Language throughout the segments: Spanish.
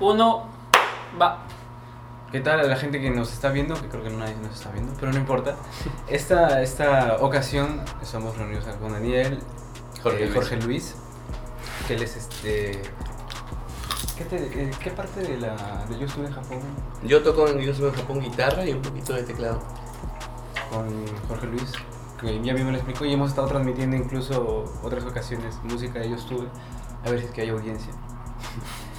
uno, va. ¿Qué tal a la gente que nos está viendo? Que creo que nadie nos está viendo, pero no importa. Esta, esta ocasión estamos reunidos con Daniel, Jorge eh, Luis. Jorge Luis, que él es este... ¿Qué, te- eh, qué parte de la de Yo estuve en Japón Yo toco en, yo soy en Japón guitarra y un poquito de teclado. con Jorge Luis? Que ya mismo lo explicó y hemos estado transmitiendo incluso otras ocasiones música de Yo estuve. A ver si es que hay audiencia.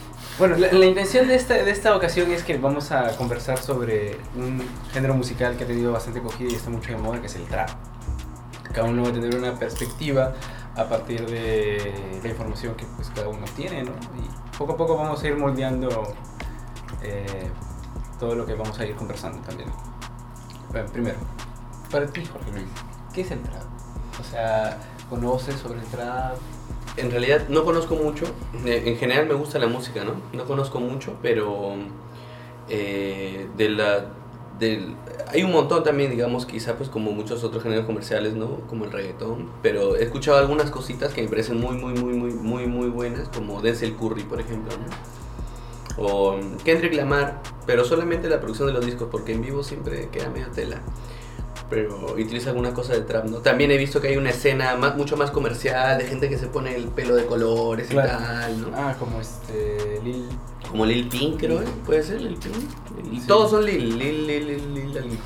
Bueno, la, la intención de esta, de esta ocasión es que vamos a conversar sobre un género musical que ha tenido bastante acogida y está mucho de moda, que es el trap. Cada uno va a tener una perspectiva a partir de la información que pues, cada uno tiene, ¿no? Y poco a poco vamos a ir moldeando eh, todo lo que vamos a ir conversando también. Bueno, primero, para ti, Jorge Luis, ¿qué es el trap? O sea, ¿conoces sobre el trap? En realidad no conozco mucho. Eh, En general me gusta la música, ¿no? No conozco mucho, pero eh, de la, del, hay un montón también, digamos, quizá pues como muchos otros géneros comerciales, ¿no? Como el reggaetón. Pero he escuchado algunas cositas que me parecen muy, muy, muy, muy, muy, muy buenas, como Denzel Curry, por ejemplo, ¿no? O Kendrick Lamar, pero solamente la producción de los discos, porque en vivo siempre queda medio tela. Pero utiliza alguna cosa de trap, ¿no? También he visto que hay una escena más, mucho más comercial, de gente que se pone el pelo de colores Claro. y tal, ¿no? Ah, como este Lil... Como Lil Pink, creo, ¿eh? ¿Puede ser Lil Pink? Y Sí. Todos son Lil, Lil, Lil, Lil, Lil, alguito.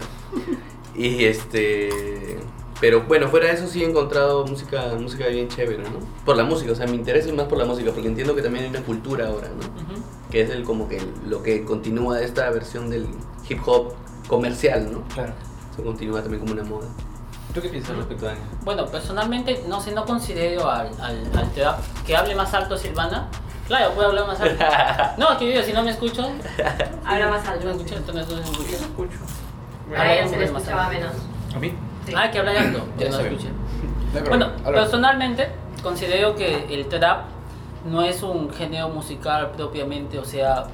Y este... Pero bueno, fuera de eso sí he encontrado música, música bien chévere, ¿no? Por la música, o sea, me interesa más por la música, porque entiendo que también hay una cultura ahora, ¿no? Ujú. Que es el como que lo que continúa de esta versión del hip hop comercial, ¿no? Claro. Eso continúa también como una moda. ¿Tú qué piensas respecto a Daniel? Bueno, personalmente, no sé, no considero al, al, al trap que hable más alto Silvana. Claro, puedo hablar más alto. No, es que yo, si no me escucho, Habla más yo alto. me escucho, entonces no se escucha. escucho. A Habla se le escuchaba alto. menos. ¿A mí? Sí. Ah, que habla alto, que no escuché. No Bueno, personalmente considero que el trap no es un género musical propiamente, o sea,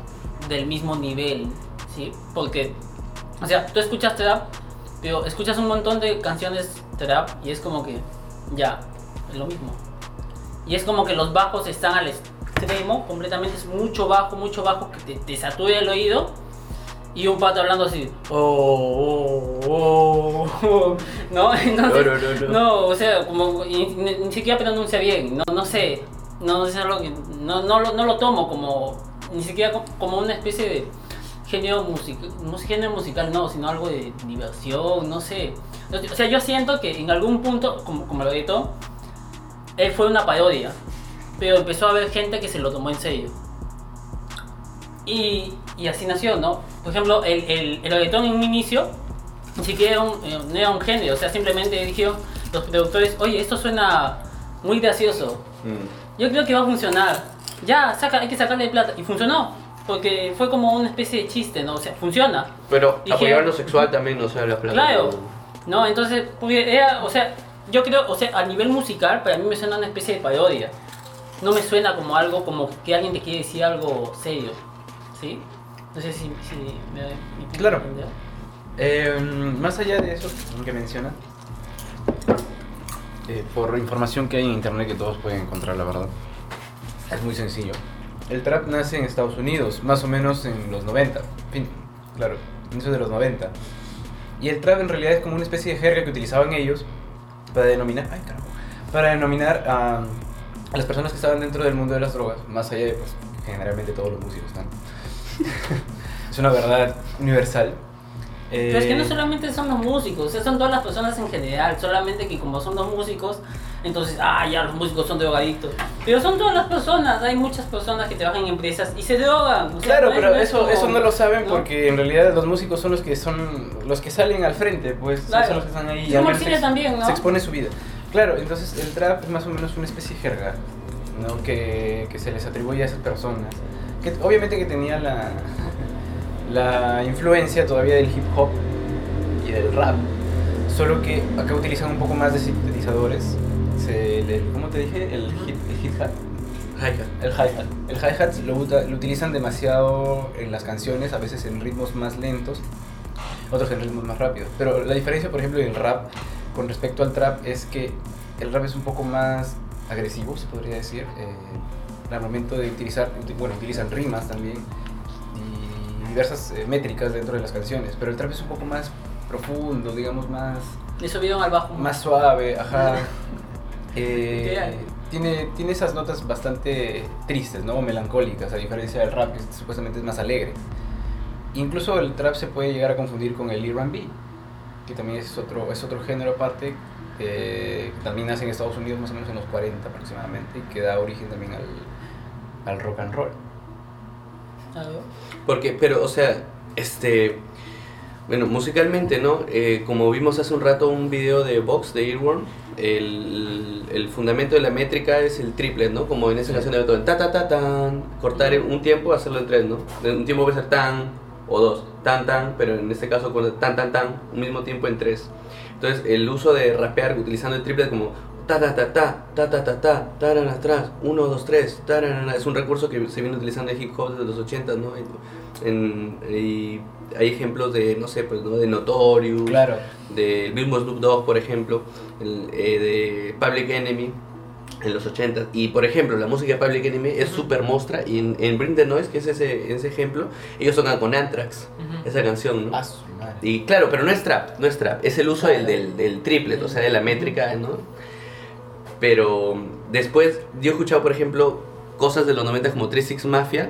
del mismo nivel, ¿sí? Porque, o sea, tú escuchas trap, pero escuchas un montón de canciones trap y es como que, ya, es lo mismo. Y es como que los bajos están al extremo, completamente es mucho bajo, mucho bajo, que te, te satura el oído. Y un pato hablando así, oh, oh, oh, oh", ¿no? Entonces, No, no, no, o sea, como ni, ni siquiera pronuncia bien, no, no sé, no no, no, lo, no lo tomo como ni siquiera co- como una especie de género musical, no género musical no, sino algo de diversión, no sé. O sea, yo siento que en algún punto, como, como lo editó, él fue una parodia, pero empezó a haber gente que se lo tomó en serio. Y, y así nació, ¿no? Por ejemplo, el, el, el reggaetón en un inicio ni siquiera era un, eh, no era un género, o sea, simplemente dijeron los productores, oye, esto suena muy gracioso, yo creo que va a funcionar, ya, saca, hay que sacarle plata, y funcionó, porque fue como una especie de chiste, ¿no? O sea, funciona, Pero Dije- apoyar lo sexual también, o sea, la plata. claro, ¿no? Entonces, porque era, o sea, yo creo, o sea, a nivel musical, para mí me suena una especie de parodia, no me suena como algo, como que alguien te quiere decir algo serio, ¿sí? No sé si, si me punto Claro. Eh, más allá de eso que menciona, eh, por información que hay en internet que todos pueden encontrar, la verdad, es muy sencillo. El trap nace en Estados Unidos, más o menos en los 90, en fin, claro, inicio de los 90. Y el trap en realidad es como una especie de jerga que utilizaban ellos para denominar, ay carajo, para denominar a, a las personas que estaban dentro del mundo de las drogas, más allá de, pues, generalmente todos los músicos, ¿no? es una verdad universal. Pero es que no Eh, solamente son los músicos, son todas las personas en general, solamente que como son los músicos, entonces, ah, ya los músicos son drogadictos. Pero son todas las personas, hay muchas personas que trabajan en empresas y se drogan. o sea, Claro, no pero eso, como- eso no lo saben ¿no? porque en realidad los músicos son los que son los que salen al frente, pues Claro. son los que están ahí. Sí, al se, también, ¿no? se expone su vida. Claro, entonces el trap es más o menos una especie de jerga, ¿no? Que, que se les atribuye a esas personas. Que obviamente que tenía la, la influencia todavía del hip hop y del rap, solo que acá utilizan un poco más de sintetizadores. Se le- ¿Cómo te dije? El hit, el hit hat. Hi-hat. El hi-hat. El hi-hat lo, lo utilizan demasiado en las canciones, a veces en ritmos más lentos, otros en ritmos más rápidos. Pero la diferencia, por ejemplo, del rap con respecto al trap es que el rap es un poco más agresivo, se podría decir. eh, al momento de utilizar, uti- bueno, utilizan rimas también diversas eh, métricas dentro de las canciones, pero el trap es un poco más profundo, digamos, más, Le subieron al bajo. más suave, ajá. Eh, tiene, tiene esas notas bastante tristes, ¿no? Melancólicas, a diferencia del rap, que supuestamente es más alegre. Incluso el trap se puede llegar a confundir con el R&B, que también es otro, es otro género aparte, eh, que también nace en Estados Unidos más o menos en los 40 aproximadamente, y que da origen también al, al rock and roll. Porque, pero, o sea, este. Bueno, musicalmente, ¿no? Eh, como vimos hace un rato un video de Vox de Earworm, el, el fundamento de la métrica es el triple, ¿no? Como en esa canción de Beethoven, ta ta ta tan, cortar un tiempo, hacerlo en tres, ¿no? Un tiempo puede ser tan o dos, tan tan, pero en este caso con tan tan tan, un mismo tiempo en tres. Entonces, el uso de rapear utilizando el triple como ta ta ta ta, ta ta ta ta, taran atrás, 1, 2, 3, tararara. es un recurso que se viene utilizando en hip hop desde los 80, ¿no? En- y hay ejemplos de, no sé, pues, ¿no? De Notorious, Claro. del mismo Snoop Dogg, por ejemplo, el, eh, de Public Enemy en los 80 y por ejemplo la música de Public Enemy es súper mostra y en, en Bring the Noise que es ese, ese ejemplo ellos tocan con Anthrax Ujú. esa canción ¿no? Ah, su madre. Y claro, pero no es trap, no es trap, es el uso del, del, del triplet, o sea, de la métrica, ¿no? Pero después, yo he escuchado, por ejemplo, cosas de los 90 como 36 Mafia,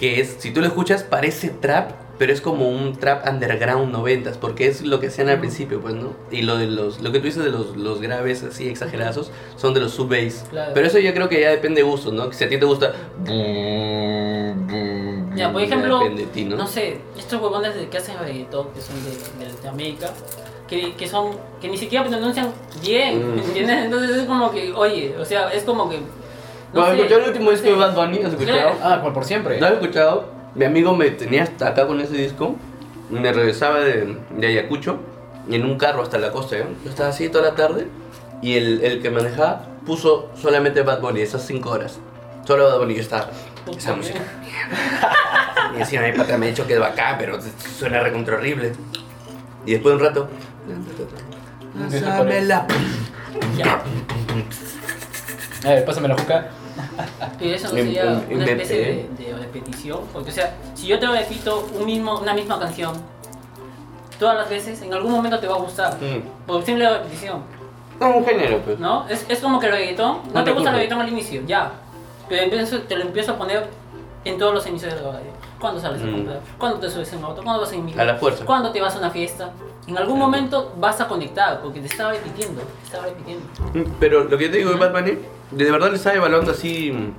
que es, si tú lo escuchas, parece trap, pero es como un trap underground 90 porque es lo que hacían al principio, pues, ¿no? Y lo de los, lo que tú dices de los, los graves así exagerados son de los sub-bass. Claro. Pero eso yo creo que ya depende de gustos, ¿no? Si a ti te gusta... Ya, por ejemplo, de ti, ¿no? no sé, estos huevones que hacen reggaetón, que son de, de, de América, que, que son, que ni siquiera pronuncian bien, Mm. ¿me entiendes? Entonces es como que, oye, o sea, es como que... ¿No has sé, escuchado el último disco de. Bad Bunny? ¿Has escuchado? Ah, por, por siempre. ¿Lo has escuchado? Mi amigo me tenía hasta acá con ese disco. Me regresaba de, de Ayacucho en un carro hasta la costa. ¿eh? Yo estaba así toda la tarde y el, el que manejaba puso solamente Bad Bunny, esas 5 horas. Solo Bad Bunny. Yo estaba, esa música. mierda". Y encima mi pata me ha dicho que es bacán, pero suena recontra horrible. Y después de un rato. Pásamela. Ya, A ver, pásame la juca. Pero eso no sería una especie de, de repetición, porque o sea, si yo te repito un mismo, una misma canción todas las veces, en algún momento te va a gustar, Mm. por simple repetición. No, un género, pues. ¿No? Es, es como que el reggaetón, no, No te gusta el reggaetón al inicio, ya. Pero empiezo- te lo empiezo a poner en todos los emisores de la radio. Cuando sales a Mm. comprar, cuando te subes en un auto, cuando vas en micro, A la fuerza. cuando te vas a una fiesta. En algún momento vas a conectar, porque te estaba repitiendo, te estaba repitiendo. Pero lo que yo te digo de Bunny, de verdad le estaba evaluando así, mm,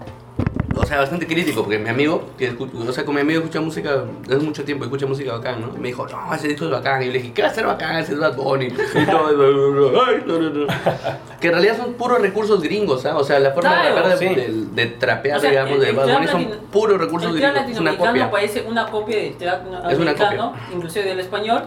sea, bastante crítico, porque mi amigo, que o sea, con mi amigo escucha música desde mucho tiempo, escucha música bacán, ¿no? Y me dijo, no, ese disco es bacán. Y yo le dije, ¿qué va a ser bacán? Ese es Bad Bunny. Y todo, ay, no, no, no. Que en realidad son puros recursos gringos, ¿ah? O sea, la forma Claro, de de, sí. de- de trapear, O sea, digamos, el- de el Bad trap Bunny son puros recursos el gringos. Es una copia. parece una copia del trap una americano, inclusive del español.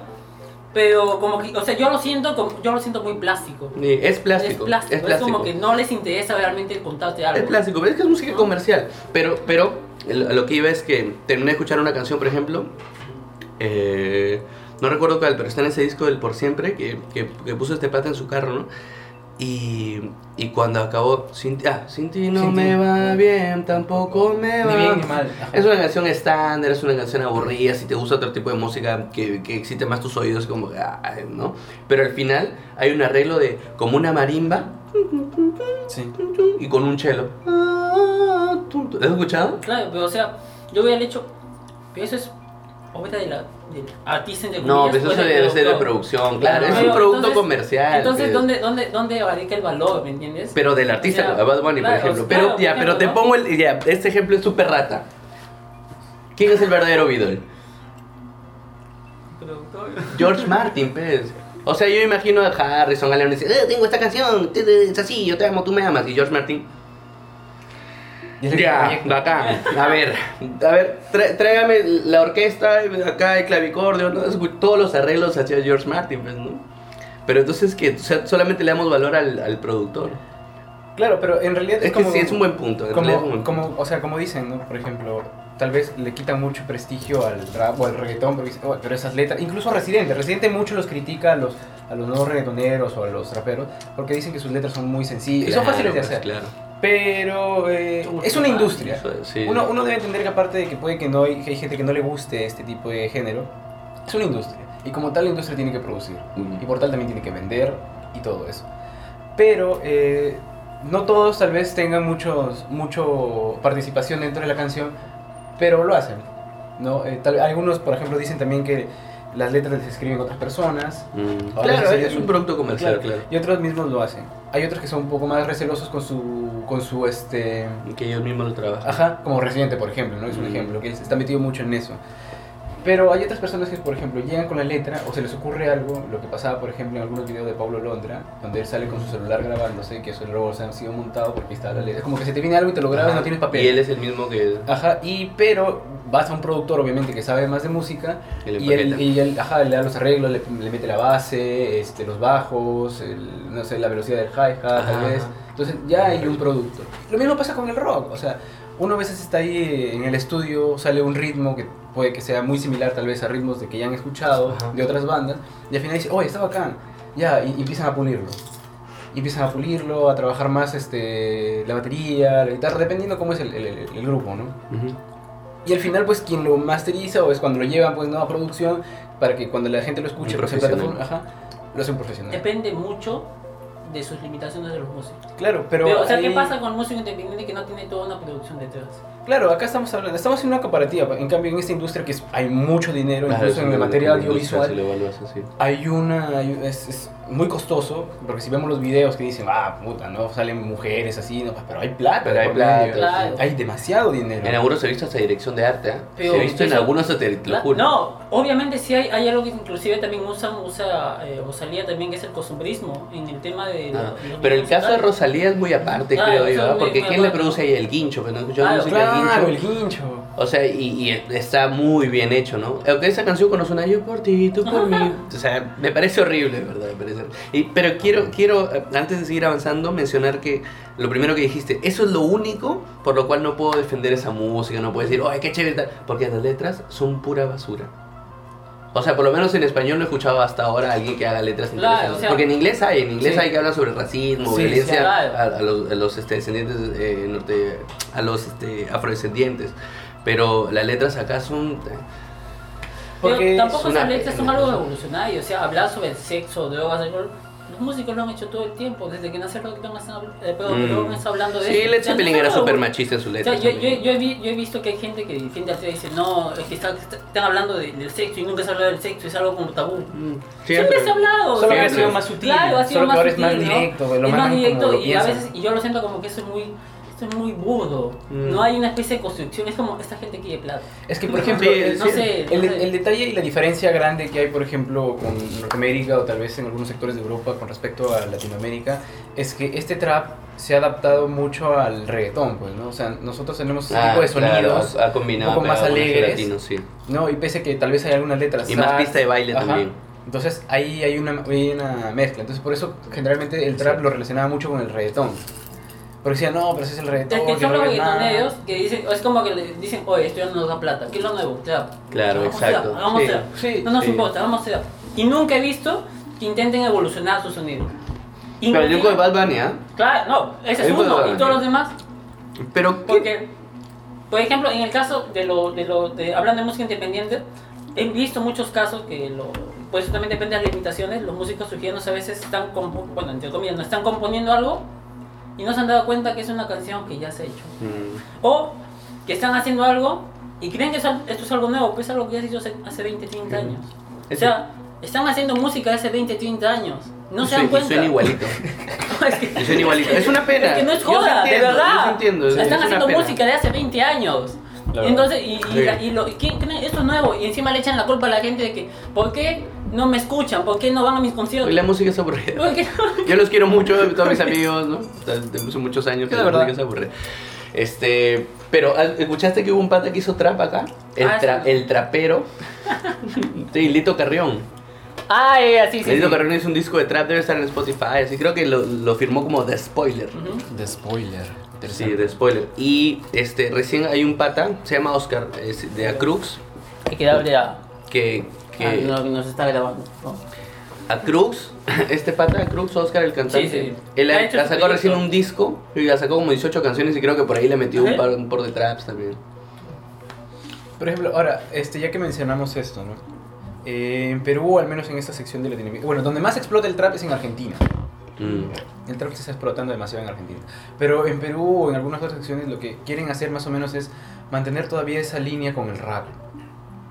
Pero como que, o sea, yo lo siento, como- yo lo siento muy plástico. Sí, Es plástico, Es plástico, es plástico. como que no les interesa realmente contarte algo. Es plástico, pero es que es música ¿No? comercial. Pero, pero lo que iba es que terminé de escuchar una canción, por ejemplo, eh, no recuerdo cuál, pero está en ese disco del Por Siempre, que, que, que puso este pata en su carro, ¿no? Y, y cuando acabó, sin, ti- ah, sin ti no Sin ti. me va bien, tampoco me Ni va bien ni mal. Es una canción estándar, es una canción aburrida, si te gusta otro tipo de música que, que excite más tus oídos, como, ah, ¿no? Pero al final hay un arreglo de como una marimba Sí. y con un cello. ¿Lo has escuchado? Claro, pero o sea, yo hubiera hecho. Pero eso es obra de la, del artista entre No, comillas, pues eso debe ser de producción, claro. Es Pero un producto entonces- comercial. Entonces, pues. ¿dónde, dónde, ¿dónde radica el valor, me entiendes? Pero del artista, O sea, Bad Bunny, claro, por ejemplo. claro, Pero, ya, pero te pongo el. Ya, este ejemplo es súper rata. ¿Quién es el verdadero Beatle? George Martin, pues. O sea, yo imagino a Harrison, a Lennon y dice, eh, tengo esta canción, es así, yo te amo, tú me amas. Y George Martin, ya, bacán. A ver, a ver, trá- tráigame la orquesta, acá el clavicordio, ¿no? Todos los arreglos hacia George Martin, pues, ¿no? Pero entonces que o sea, solamente le damos valor al, al productor. Claro, pero en realidad Es, es, que como, sí, es un buen punto. como, punto. o sea, como dicen, ¿no? Por ejemplo, tal vez le quitan mucho prestigio al rap o al reggaetón, pero, "Oh, pero esas letras, incluso Residente, Residente mucho los critica a los, a los nuevos reggaetoneros o a los raperos, porque dicen que sus letras son muy sencillas y son fáciles de pues, hacer. Claro. Pero eh, es una industria. Sí. Uno, uno debe entender que aparte de que puede que no hay, que hay gente que no le guste este tipo de género, es una industria. Y como tal la industria tiene que producir. Mm. Y por tal también tiene que vender y todo eso. Pero eh, no todos tal vez tengan muchos, mucho participación dentro de la canción, pero lo hacen. ¿no? Eh, tal- algunos, por ejemplo, dicen también que las letras las escriben otras personas. Mm. Claro, es un un- producto comercial, Claro, claro. Y otros mismos lo hacen. Hay otros que son un poco más recelosos con su, con su este, Que ellos mismos lo trabajan. Ajá, como Residente, por ejemplo, ¿no? Es un Mm. ejemplo, que está metido mucho en eso. Pero hay otras personas que, por ejemplo, llegan con la letra o se les ocurre algo, lo que pasaba, por ejemplo, en algunos videos de Pablo Londra, donde él sale con su celular grabándose, que eso luego se ha sido montado porque está la letra. Es como que se te viene algo y te lo grabas Ajá. no tienes papel. Y él es el mismo que. Ajá, y pero vas a un productor, obviamente, que sabe más de música, y él, y él, ajá, le da los arreglos, le, le mete la base, este, los bajos, el- no sé, la velocidad del hi-hat, tal vez. Entonces ya hay un producto. Lo mismo pasa con el rock, o sea, uno a veces está ahí en el estudio, sale un ritmo que puede que sea muy similar tal vez a ritmos de que ya han escuchado Ajá. de otras bandas, y al final dice, oye, está bacán, ya, y, y empiezan a pulirlo. Y empiezan a pulirlo, a trabajar más este, la batería, la guitarra, dependiendo cómo es el, el- el- el grupo, ¿no? Ujú. Y al final, pues, quien lo masteriza o es cuando lo llevan, pues, ¿no? a producción, para que cuando la gente lo escuche, pues, en plataforma, ajá, lo hace un profesional. Depende mucho de sus limitaciones de los músicos. Claro, pero... Pero, o sea, ¿qué pasa con un músico independiente que no tiene toda una producción detrás? Claro, acá estamos hablando, estamos haciendo una comparativa. En cambio, en esta industria que es- hay mucho dinero, Claro, incluso en el una- material audiovisual, hay una. hay- es, es muy costoso, porque si vemos los videos que dicen, ah, puta, no salen mujeres así, no, pero hay plata. Pero hay plata, medio. Claro. Hay demasiado dinero. En algunos he visto hasta dirección de arte, ¿ah? Pero he visto en eso- algunos hasta, te lo juro. No, obviamente sí hay, hay algo que inclusive también usan, usa eh, Rosalía también, que es el costumbrismo en el tema de... Ah, los- los pero el caso de. Rosalía es muy aparte, Claro, creo yo, ¿ah? muy- porque ¿quién le produce ahí el guincho? Que no escuchamos Claro, música del Claro, guincho. el guincho. O sea, y, y está muy bien hecho, ¿no? Aunque esa canción cuando suena yo por ti, tú por mí. O sea, me parece horrible, ¿verdad? Me parece y, pero quiero, quiero, eh, antes de seguir avanzando, mencionar que lo primero que dijiste, eso es lo único por lo cual no puedo defender esa música, no puedo decir, ¡ay, qué chévere! tal", Porque las letras son pura basura. O sea, por lo menos en español no he escuchado hasta ahora a alguien que haga letras Claro, interesantes. o sea- Porque en inglés hay, en inglés Sí. hay que hablar sobre racismo, Sí, violencia sí, claro. a, a los, a los, este, descendientes eh, norte, a los este, afrodescendientes. Pero las letras acá son. Pero Porque tampoco es una esas letras son algo revolucionario, o sea, hablar sobre el sexo, drogas, alcohol. Los músicos lo han hecho todo el tiempo, desde que nació el reggaetón están eh, Mm. rock hablando de Sí, eso. Led O sea, Zeppelin era súper machista en O sea, letras. yo, yo, también. yo he, vi- yo he visto que hay gente que defiende al y dice, no, es que está- está- están hablando de- del sexo y nunca se habla del sexo, es algo como tabú. Mm, Siempre se ha hablado. Solo o sea, que ha sido más sutil, Claro, ha sido solo que más ahora es más sutil, ¿no? directo, lo es más directo y a veces, y yo lo siento como que eso es muy, esto es muy burdo. Mm. No hay una especie de construcción, es como esta gente quiere plata. Es que, por ejemplo, Sí, el, no sé, el- no sé. el detalle y la diferencia grande que hay, por ejemplo, con Norteamérica o tal vez en algunos sectores de Europa con respecto a Latinoamérica, es que este trap se ha adaptado mucho al reggaetón, pues, ¿no? O sea, nosotros tenemos ese Ah, tipo de sonidos, ha, ha combinado un poco más alegres. latino, sí. ¿no? Y pese que tal vez hay algunas letras... Y más sad, pista de baile ajá, también. Entonces ahí hay una, hay una mezcla. Entonces por eso generalmente el trap Sí. lo relacionaba mucho con el reggaetón. Porque decían, no, pero ese es el reggaetón. Es que son no los es nada". reggaetoneros que dicen, es como que le dicen, oye, esto ya no nos da plata, ¿qué es lo nuevo? Trap. Claro, Hagamos exacto. trap, hagamos Sí, trap. sí, no nos sí. importa, vamos a trap. Y nunca he visto que intenten evolucionar su sonido. Pero el disco de Bad Bunny, ¿ah? Claro, no, ese es uno. Y todos los demás Pero, ¿qué? Porque, por ejemplo, en el caso de lo, de lo, de, hablando de música independiente, he visto muchos casos que lo, pues eso también depende de las limitaciones, los músicos sugieridos a veces están, bueno, entre comillas, no están componiendo algo y no se han dado cuenta que es una canción que ya se ha hecho. Mm, O que están haciendo algo y creen que esto es algo nuevo, pues es algo que ya se hizo hace, hace 20, 30 años. O sea, están haciendo música de hace 20, 30 años. No y se dan cuenta. suena igualito. Es que- suena igualito. Es una pena. es que no es joda, de entiendo, verdad. Yo sí entiendo. es- Están es haciendo música de hace 20 años. Claro. Entonces, y, y, Sí. la- y lo, y ¿quién cree? esto es nuevo. Y encima le echan la culpa a la gente de que, ¿por qué no me escuchan? ¿Por qué no van a mis conciertos? Hoy la música es aburrida. ¿Por qué? Yo los quiero mucho, todos mis amigos, ¿no? O sea, de hace muchos años que Sí, la la música verdad. es aburrida. Este, pero ¿al- ¿escuchaste que hubo un pata que hizo trap acá? El, Ah, tra- sí. el trapero. sí, Lito Carrión. Ah, eh, así, sí. Lito sí. Carrión hizo un disco de trap, debe estar en Spotify. Así creo que lo, lo firmó como The Spoiler. De spoiler. Sí, de spoiler. Y este, recién hay un pata, se llama Oscar, es de Acrux, que que, que a lo que nos está grabando. ¿no? a Cruz, este pata de Cruz, Oscar el cantante. Sí, sí. Él Ha hecho sacado recién un disco y ha sacado como 18 canciones y creo que por ahí le metió un par, un par de traps también. Por ejemplo, ahora, este, ya que mencionamos esto, ¿no? Eh, en Perú, al menos en esta sección de Latinoamérica, bueno, donde más explota el trap es en Argentina. Mm. El trap se está explotando demasiado en Argentina. Pero en Perú o en algunas otras secciones lo que quieren hacer más o menos es mantener todavía esa línea con el rap.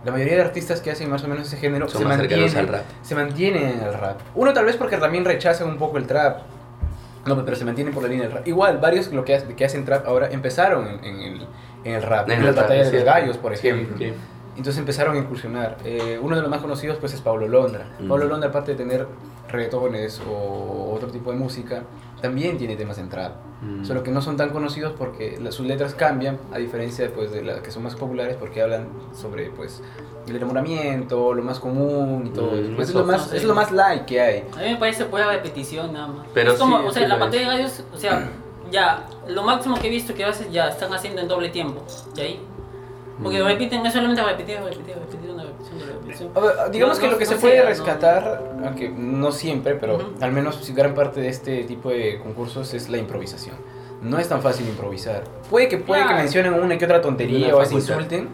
La mayoría de artistas que hacen más o menos ese género Son se más mantienen, al rap. se mantienen en el rap. Uno tal vez porque también rechazan un poco el trap. No, pero se mantienen por la línea del rap. Igual, varios lo que, hace- que hacen trap ahora empezaron en, en el, en el rap. En, el las batallas de sí. los gallos, por Sí, ejemplo. sí. Entonces empezaron a incursionar. Eh, uno de los más conocidos pues es Pablo Londra. Mm. Pablo Londra, aparte de tener reggaetones o otro tipo de música, también tiene temas en trap. Mm. Solo que no son tan conocidos porque la- sus letras cambian, a diferencia pues, de las que son más populares porque hablan sobre pues, el enamoramiento, lo más común y todo Mm, eso. Pues, es, lo más, es lo más light que hay. A mí me parece pura repetición nada más. Pero es como, sí, o sea, sí la pantalla de gallos, o sea, ya, lo máximo que he visto que a veces ya están haciendo en doble tiempo. ¿Y ahí? Porque Mm. repiten, es solamente repetir, repetir, repetir, una repetición de repetición. A ver, digamos No, que no- lo que no se puede no- rescatar, aunque no siempre, pero Ujú. al menos gran parte de este tipo de concursos es la improvisación. No es tan fácil improvisar. Puede que puede que Claro. mencionen una que otra tontería Una o facultad. insulten,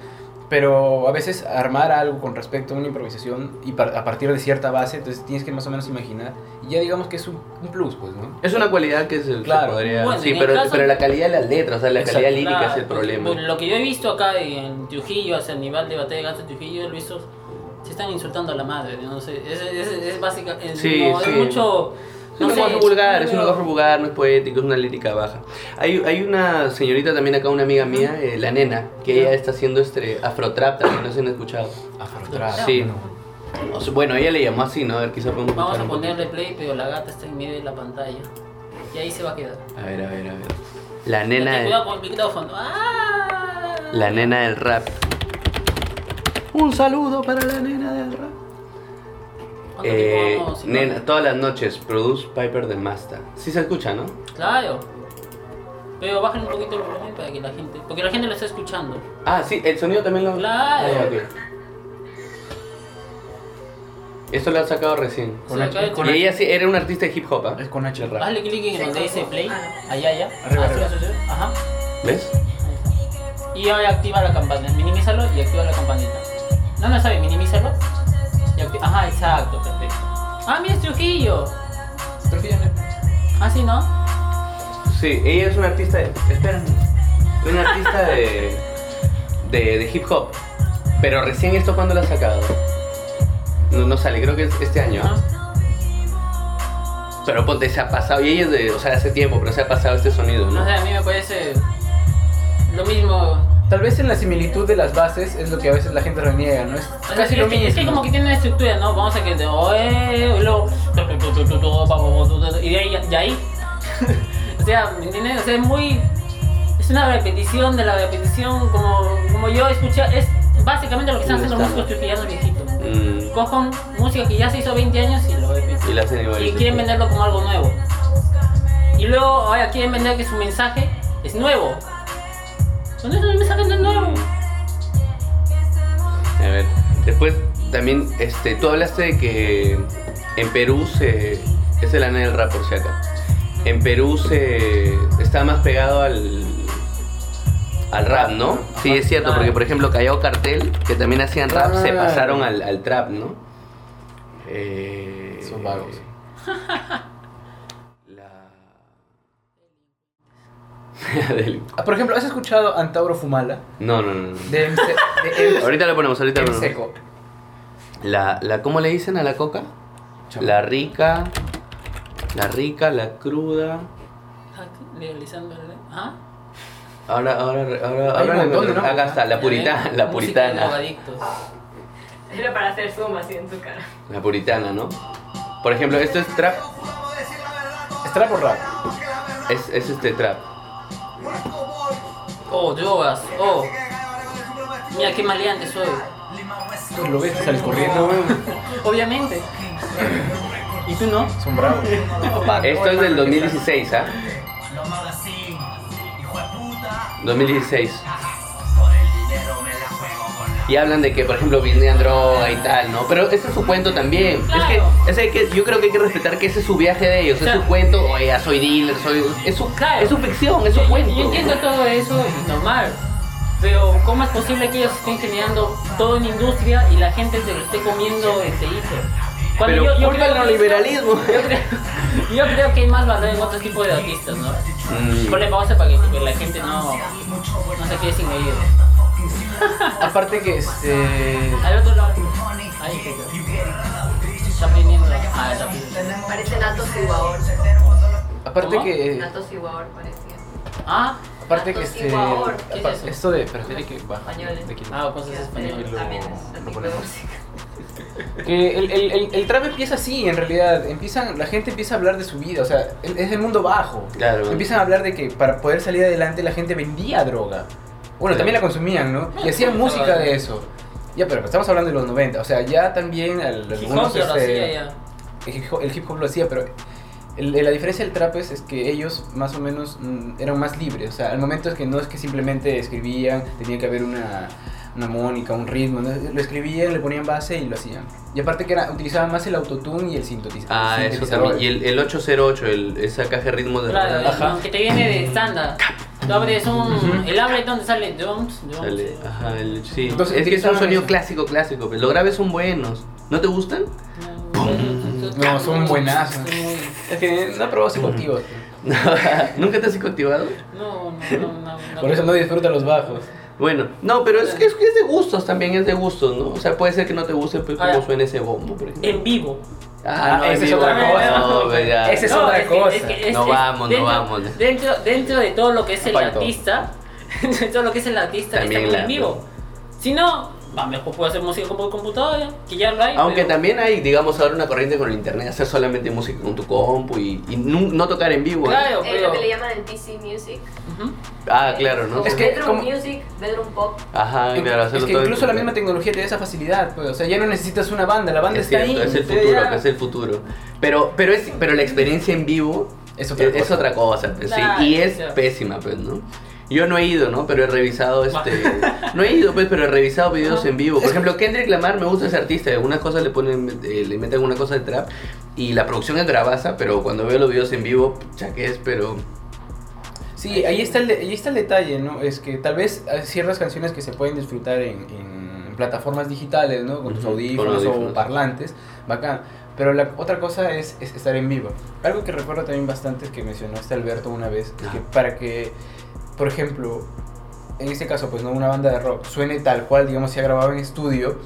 pero a veces armar algo con respecto a una improvisación y par- a partir de cierta base, entonces tienes que más o menos imaginar y ya digamos que es un, un plus, pues, ¿no? Es una cualidad que se, se Claro. podría... Bueno, sí, pero, pero la calidad de las letras, o sea, la Exacto. calidad lírica es el problema. lo que yo he visto acá en Trujillo, hacia el nivel de batalla de gatos de Trujillo, he visto, se están insultando a la madre, no sé, es, es, es básica, es, Sí, no, sí. es mucho, no un lenguaje vulgar, es un lenguaje vulgar, no es poético, es una lírica baja. Hay, hay una señorita también acá, una amiga mía, eh, la nena, que ella está haciendo este afrotrap también, no si han escuchado. Afrotrap. Sí. bueno. O sea, bueno, ella le llamó así, ¿no? A ver, quizá podemos Vamos a ponerle play, pero la gata está en medio de la pantalla. Y ahí se va a quedar. A ver, a ver, a ver. La nena, Ten de- cuidado con el micrófono. ¡Ah! la nena del rap. Un saludo para la nena del rap. ¿Cuánto Eh, tiempo vamos? nena, todas las noches, Produce Piper de Masta. Sí se escucha, ¿no? Claro. Pero bajen un poquito el volumen para que la gente. Porque la gente lo está escuchando. Ah, sí, el sonido también lo... Claro. Ah. Esto lo ha sacado recién. Con H- con Y H- ella sí era una artista de hip hop, ¿ah? Es con H. El rap. Hazle clic en donde dice play. Allá, allá. Arriba, Ah, arriba. Ajá. ¿Ves? Y ahora activa la campana. Minimízalo y activa la campanita. No, no sabe, minimízalo. Ajá, exacto, perfecto. Ah, mira, es Trujillo. Ah, sí, ¿no? Sí, ella es una artista de... Espérame. Una artista de... De, de hip hop. Pero recién esto, ¿cuándo lo ha sacado? No, no sale, creo que es este año. Pero ponte, se ha pasado, y ella es de, o sea, hace tiempo, pero se ha pasado este sonido, No ¿no? sé, a mí me parece lo mismo. Tal vez en la similitud de las bases es lo que a veces la gente reniega, ¿no? Es casi lo que, mismo. es que como que tiene una estructura, ¿no? Vamos a que de y luego y de ahí, de ahí. o sea, ¿me entiendes? O sea, es muy es una repetición de la repetición como como yo escuché, es básicamente lo que están haciendo los músicos trujillanos viejitos. Mm, Cojan música que ya se hizo 20 años y lo repiten. y la hacen igual. Y quieren venderlo como algo nuevo. Y luego ahora quieren vender que su mensaje es nuevo. ¿Dónde está el mensaje no es nuevo? A ver, después también, este, tú hablaste de que en Perú se... Es el anel del rap, por si acá. En Perú se... Está más pegado al... Al rap, ¿no? Sí, es cierto, porque por ejemplo Callao Cartel, que también hacían rap, se Claro. pasaron al, al trap, ¿no? Eh, Son vagos. Del- Ah, Por ejemplo, ¿has escuchado Antauro Fumala? No, no, no. no. De MC, de MC Ahorita lo ponemos, ahorita lo ponemos. Seco. La, la, ¿Cómo le dicen a la coca? La rica, la rica, la cruda. Legalizando el... ¿Ah? Ahora, ahora, ahora, Hay un ahora, montón, ¿no? acá está, la puritana, la puritana. Era para hacer zoom así en tu cara. la puritana, ¿no? Por ejemplo, esto es trap, ¿Es trap o rap? es, es este trap. Oh, drogas. Oh. Mira qué maleante soy. Tú lo ves, sales corriendo. Obviamente. ¿Y tú no? Son bravos. Esto es del 2016, ¿ah? 2016. Y hablan de que, por ejemplo, vendían droga y tal, ¿no? Pero ese es su cuento también. Claro. Es que, es que yo creo que hay que respetar que ese es su viaje de ellos, es su cuento, oye, ya soy dealer, soy... Es su, Claro. es su ficción, es su Yo- yo- cuento. Yo entiendo todo eso y normal. Pero ¿cómo es posible que ellos estén generando todo en industria y la gente se lo esté comiendo este hijo? Pero culpa del que- neoliberalismo. Yo creo, yo creo que hay más valor en otro tipo de artistas, ¿no? Mm. Ponle pausa para que, que la gente no, no se quede sin oído. Aparte que este. Al otro lado. Ahí que Está aprendiendo. Ah, está aprendiendo. Parece Nato. Aparte ¿Cómo? que. Nato Siguaor parecía. Ah, Aparte que Natos este. Iguahor, ¿qué es aparte- eso? Esto de. Pero espera que. Españoles. de aquí. ah, cosas Y españolas. lo- También es lo de ponemos. Que el, el, el, el trap empieza así, en realidad. Empiezan, la gente empieza a hablar de su vida, o sea, es el mundo bajo. Claro. Empiezan a hablar de que para poder salir adelante la gente vendía droga. Bueno, también la consumían, ¿no? Y hacían ¿cómo música de eso. Ya, pero estamos hablando de los 90, o sea, ya también al- Hip algunos... hop ya lo este, hacía ya. el hip hop, el hip lo hacía, pero el- la diferencia del trap es, es que ellos más o menos mm, eran más libres. O sea, al momento es que no es que simplemente escribían, tenía que haber una, una mónica, un ritmo. ¿no? Lo escribían, le ponían base y lo hacían. Y aparte que era, utilizaban más el autotune y el sintetiz- Ah, eso sintetizador. también. Y el, el 808, el, esa caja de ritmo de Claro, el que te viene de estándar. Tú abres un. El abre donde sale drums. drums Sale, ajá, el- sí. Entonces, es que es un sonido eso. clásico, clásico. pero Los graves son buenos. ¿No te gustan? No, son buenazos. Es que no probó psicoactivos. ¿Nunca te has psicoactivado? No, no, no, no, no. Por eso no disfruta los bajos. Bueno, no, pero es que es, es de gustos también, es de gustos, ¿no? O sea, puede ser que no te guste pues, Ahora, cómo suena ese bombo, por ejemplo. En vivo. Ah, esa en es vivo. otra cosa. No. Esa es No, otra cosa. No vamos, no vamos. Dentro, dentro de todo lo que es el artista, dentro de todo lo que es el artista, También está en vivo. Si no, va, mejor puedo hacer música con computadora, que ya lo hay. Aunque pero- también hay, digamos, ahora una corriente con el internet, hacer solamente música con tu compu y, y nu- no, tocar en vivo. ¿eh? Claro, Eh, pero. lo que le llaman el PC Music. Ujú. Ah, claro, ¿no? Como Es que bedroom como- Music, Bedroom Pop. Ajá, Es- claro, es hacerlo que todo incluso la misma tecnología te da esa facilidad, pues, o sea, ya no necesitas una banda, la banda Es está cierto, ahí. es el futuro, ya- es el futuro. Pero, pero, es, pero la experiencia en vivo Es otra es, es cosa. otra cosa, pues, sí, Claro, y es claro. pésima, pues, ¿no? Yo no he ido, ¿no? Pero he revisado este... No he ido, pues, pero he revisado videos en vivo. Por ejemplo, Kendrick Lamar me gusta ese artista. Algunas cosas le ponen, eh, le meten una cosa de trap. Y la producción es bravaza, pero cuando veo los videos en vivo, ya que es, pero... Sí, ahí está, el ahí está el detalle, ¿no? Es que tal vez hay ciertas canciones que se pueden disfrutar en, en plataformas digitales, ¿no? Con tus audífonos, o parlantes, bacán. Pero la otra cosa es, es estar en vivo. Algo que recuerdo también bastante es que mencionaste Alberto una vez, es que para que, por ejemplo, en este caso, pues no una banda de rock suene tal cual, digamos, se ha grabado en estudio,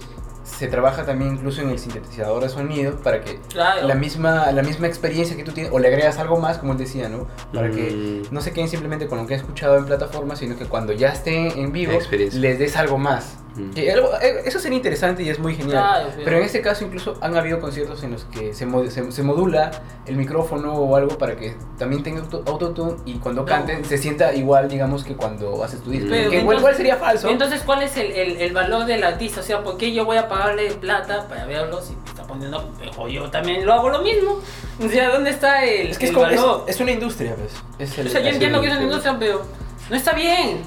se trabaja también incluso en el sintetizador de sonido para que Claro. la misma, la misma experiencia que tú tienes, o le agregas algo más, como él decía, ¿no? Para que Mm. no se queden simplemente con lo que han escuchado en plataformas, sino que cuando ya estén en vivo les des algo más. Mm. Que algo- eh, eso sería interesante y es muy genial. Claro, pero- pero... en este caso incluso han habido conciertos en los que se, mod- se, se modula el micrófono o algo para que también tenga auto- autotune y cuando No. canten se sienta igual, digamos, que cuando haces tu disco. Pero que igual, entonces- igual sería falso. Entonces, ¿cuál es el, el, el valor del artista? O sea, ¿por qué yo voy a pagarle plata para verlo si me está poniendo... O yo también lo hago lo mismo. O sea, ¿dónde está el, es que es, el como- es, valor? es una industria, pues. Es el- o sea, yo es entiendo que es una industria, pero no está bien.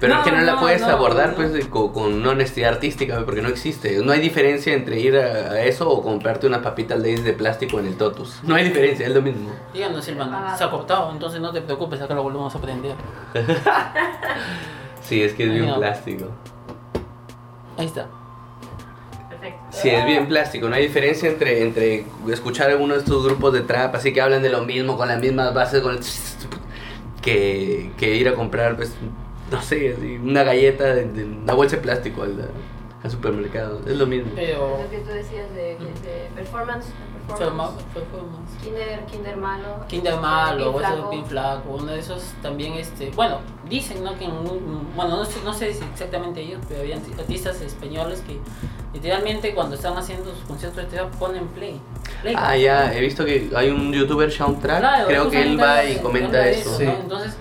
Pero es que no, la puedes no, abordar no. pues con, con una honestidad artística, porque no existe. No hay diferencia entre ir a, a eso o comprarte unas papitas Lay's de plástico en el Totus. No hay diferencia, es lo mismo. Díganos, Silvano, Ah. se ha cortado, entonces no te preocupes, acá lo volvemos a aprender. Sí, es que es Ay, bien plástico. Ahí está. Perfecto. Sí, es bien plástico. No hay diferencia entre, entre escuchar alguno de estos grupos de trap, así que hablan de lo mismo, con las mismas bases, con el que, que ir a comprar, pues, no sé, una galleta de, de una bolsa de plástico al, al supermercado. Es lo mismo. Pero... Lo que tú decías de, de performance. Performance. Kinder, Kinder malo. Kinder Malo, o eso Flaco. bien flaco, uno de esos también, este, bueno, dicen, ¿no? Que en un- bueno, no sé, no sé si exactamente ellos, pero habían artistas españoles que literalmente cuando están haciendo sus conciertos de ponen play. play. Ah, ya, he visto que hay un youtuber, Soundtrack, Claro, creo que él va y comenta de eso. ¿no? Sí. Entonces,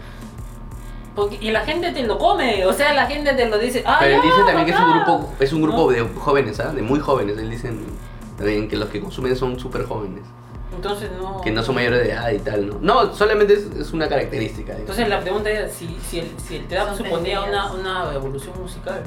porque, y la gente te lo come, o sea, la gente te lo dice, ah, Pero él dice también que es un bacán". grupo, es un grupo ¿No? de jóvenes, ¿ah? De muy jóvenes. Él dice también que los que consumen son súper jóvenes. Entonces no. Que no son mayores de edad y tal, ¿no? No, solamente es, es una característica. digamos. Entonces la pregunta era si, si el, si el trap suponía una, una evolución musical.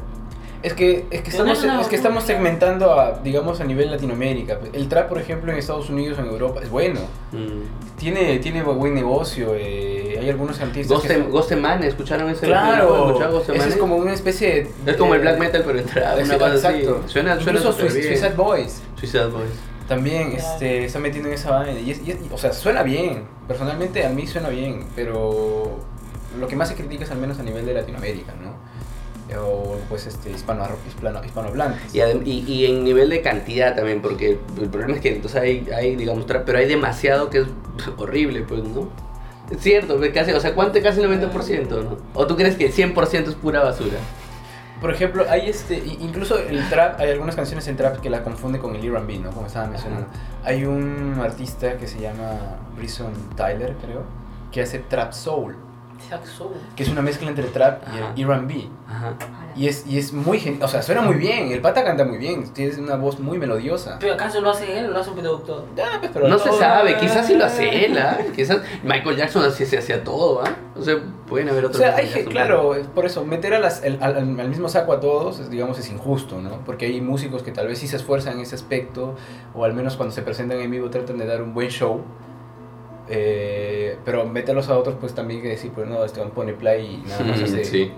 Es que, es que no estamos, es que estamos segmentando a, digamos, a nivel Latinoamérica. El trap, por ejemplo, en Estados Unidos o en Europa es bueno. Mm. Tiene, tiene buen negocio. eh, hay algunos artistas Ghost, que son- Ghost Man, ¿escucharon ese? Claro, ¿Escucharon Ghost ese Man? es como una especie de... Es como el black metal, pero en trap, Es- una cosa así. exacto. Suena, suena Incluso. Suicide Boys Suicide Boys. también Claro. este, está metiendo en esa vaina. Y, es- y es- o sea, suena bien. Personalmente a mí suena bien, pero lo que más se critica es al menos a nivel de Latinoamérica, ¿no? O pues este, hispano, hispano, hispanohablantes. Y, y, y en nivel de cantidad también, porque el problema es que entonces hay, hay, digamos, trap, pero hay demasiado que es horrible, pues, ¿no? Es cierto, casi, o sea, ¿cuánto? Casi 90%, ¿no? ¿O tú crees que el 100% es pura basura? Por ejemplo, hay este, incluso el trap, hay algunas canciones en trap que la confunde con el R&B, ¿no? Como estaba mencionando. Hay un artista que se llama Bryson Tyler, creo, que hace trap soul. Que es una mezcla entre trap Ajá. y el R&B. Y es, y es muy, gen- o sea, suena muy bien, el pata canta muy bien, tiene una voz muy melodiosa. Pero acaso lo hace él o lo hace un productor. Ya, pues, pero No se sabe, quizás sí lo hace él, ¿ah? Quizás Michael Jackson así se hacía todo, ¿ah? O sea, pueden haber O otros. sea, hay, Jackson, claro, por eso, meter a las, el- al, al- al mismo saco a todos, es, digamos, es injusto, ¿no? Porque hay músicos que tal vez sí se esfuerzan en ese aspecto, o al menos cuando se presentan en vivo tratan de dar un buen show. Eh, pero meterlos a otros, pues también hay que decir, pues no, este pone play y nada más hace- Sí.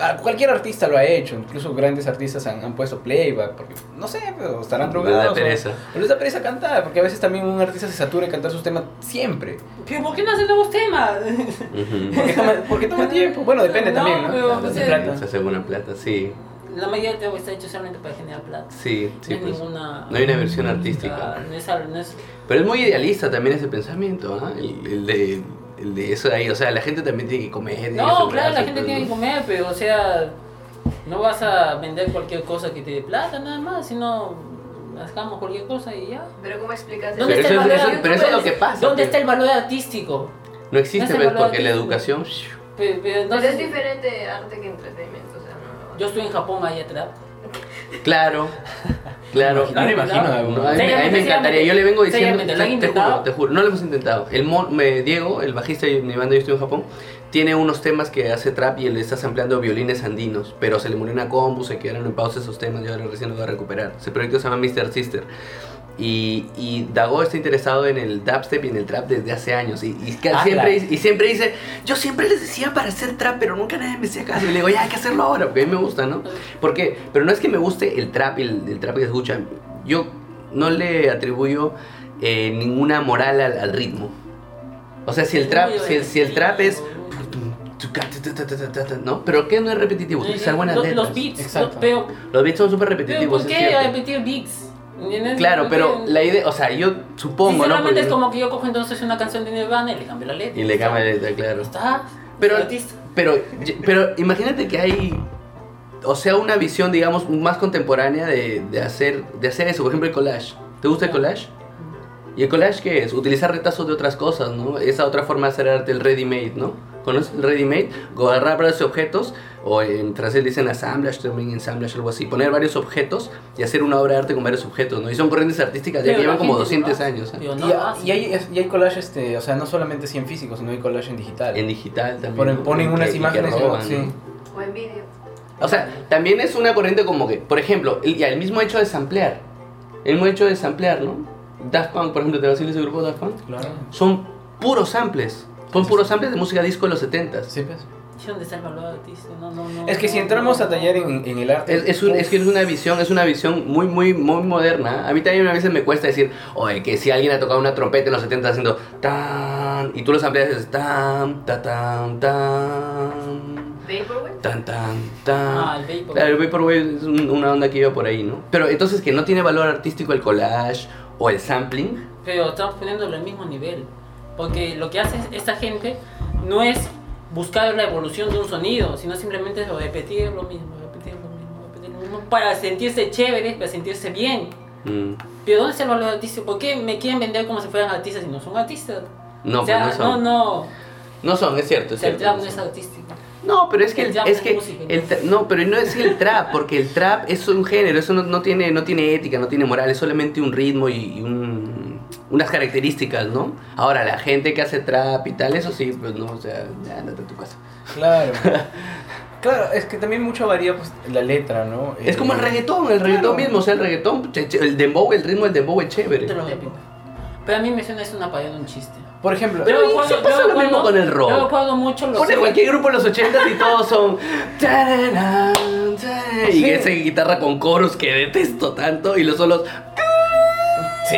Ah, Cualquier artista lo ha hecho, incluso grandes artistas han, han puesto playback, porque no sé, pero estarán drogados. o- pereza. O les da pereza cantar, porque a veces también un artista se satura de cantar sus temas siempre. Pero ¿por qué no hacen nuevos temas? Ujú. Porque toma, porque toma tiempo. Bueno, depende No, también, ¿no? pero, pues, plata. Se hace buena plata, sí. La mayoría de está hecho solamente para generar plata. Sí, sí, no hay pues. ninguna. No hay una versión artística. No es, no es- Pero es muy idealista también ese pensamiento, ¿ah? El, el de, el de eso de ahí. O sea, la gente también tiene que comer. tiene que No, claro, sobrarse, la gente pues, tiene que comer, pero o sea, no vas a vender cualquier cosa que te dé plata nada más, sino hagamos cualquier cosa y ya. Pero ¿cómo explicas ¿Dónde Pero está el eso es- valor eso- pero eso es lo que pasa, ¿Dónde pues. está el valor artístico? No existe, No ¿ves? valora Porque la artístico. educación... Pero, pero Pero es diferente arte que entretenimiento. Yo estoy en Japón ahí atrás. Claro, claro. No me imagino, No, a, mí, a mí Seriamente, me encantaría. Yo le vengo diciendo, te, juro, te juro, no lo hemos intentado. El mon, me, Diego, el bajista de mi banda, yo estoy en Japón, tiene unos temas que hace trap y él está sampleando violines andinos, pero se le murió una compu, se quedaron en pausa esos temas y ahora recién lo va a recuperar. Ese proyecto se llama Mr. Sister. Y, y Dago está interesado en el dubstep y en el trap desde hace años. Y, y Ah, siempre, claro. dice- y siempre dice, yo siempre les decía para hacer trap, pero nunca nadie me hacía caso. Y le digo, ya hay que hacerlo ahora, porque a mí me gusta, ¿no? ¿Por qué? Pero no es que me guste el trap, el, el trap que escucha. Yo no le atribuyo eh, ninguna moral al, al ritmo. O sea, si el trap, si el, si el trap es... ¿No? Pero ¿qué no es repetitivo? Ser buenas los, letras. los beats, Exacto. pero, Los beats son súper repetitivos, ¿por qué repetir beats? Claro, ¿Por pero la idea, o sea, yo supongo, ¿no? Porque- es como que yo cojo entonces una canción de Nirvana y le cambio la letra. Y le cambia la letra, claro. Está. Pero, pero, pero imagínate que hay, o sea, una visión, digamos, más contemporánea de, de hacer, de hacer eso. Por ejemplo, el collage. ¿Te gusta el collage? ¿Y el collage qué es? Utilizar retazos de otras cosas, ¿no? Esa otra forma de hacer arte, el ready-made, ¿no? ¿Conoces el ready-made? Agarrar varios objetos, o en francés dicen assemblage, también ensamblage, algo así. Poner varios objetos y hacer una obra de arte con varios objetos, ¿no? Y son corrientes artísticas ya Pero que llevan como gente lo 200 hace, años. ¿eh? pero no Y, hace. y hay, y hay collage, este, o sea, no solamente sí en físico, sino hay collage en digital. En digital también. Ponen, ¿no? ponen que- unas que imágenes, roban, sí. ¿no? O en vídeo. O sea, también es una corriente como que, por ejemplo, el, ya, el mismo hecho de samplear. El mismo hecho de samplear, ¿no? Daft Punk, por ejemplo, ¿te vas a decir ese grupo Daft Punk? Claro. Son puros samples. Son puros samples de música disco de los 70s. Sí, pues. ¿Y ¿Dónde está el valor artístico? No, no, no, Es que si entramos no, a tallar en, en el arte. Es, es, un- es que es una visión, es una visión muy, muy, muy moderna. A mí también a veces me cuesta decir, oye, que si alguien ha tocado una trompeta en los 70 haciendo tan, y tú los amplias y dices tan, ta, tan, tan, Vaporwave. tan, tan, tan. Ah, el Vaporwave. Claro, el Vaporwave es un- una onda que iba por ahí, ¿no? Pero entonces que no tiene valor artístico el collage o el sampling. Pero estamos poniéndolo al mismo nivel. Porque lo que hace esta gente no es buscar la evolución de un sonido, sino simplemente repetir lo mismo, repetir lo mismo, repetir lo mismo, para sentirse chévere, para sentirse bien. Mm, Pero ¿dónde está el valor artístico? ¿Por qué me quieren vender como si fueran artistas y no son artistas? No, o sea, pues no son. no, no, No son, es cierto. Es el cierto, trap no es artístico. No, pero es que El el, trap es es que música, el tra- no, pero no es el trap, porque el trap es un género, eso no, no tiene no tiene ética, no tiene moral, es solamente un ritmo y, y un- unas características, ¿no? Ahora la gente que hace trap y tal, eso sí, pues no, o sea, ya andate a tu casa. Claro. Claro, es que también mucho varía pues, la letra, ¿no? Es como el Eh, reggaetón, el reggaetón Claro. mismo, o sea, el reggaetón, el dembow, el ritmo del dembow es chévere. Te lo voy a pintar. Pero a mí me suena es una payada un chiste. Por ejemplo, Pero sí pasa yo lo mismo recuerdo- con el rock. Yo recuerdo mucho los... Pone cualquier grupo en los 80 y todos son. Y esa guitarra con coros que detesto tanto y los solos. sí,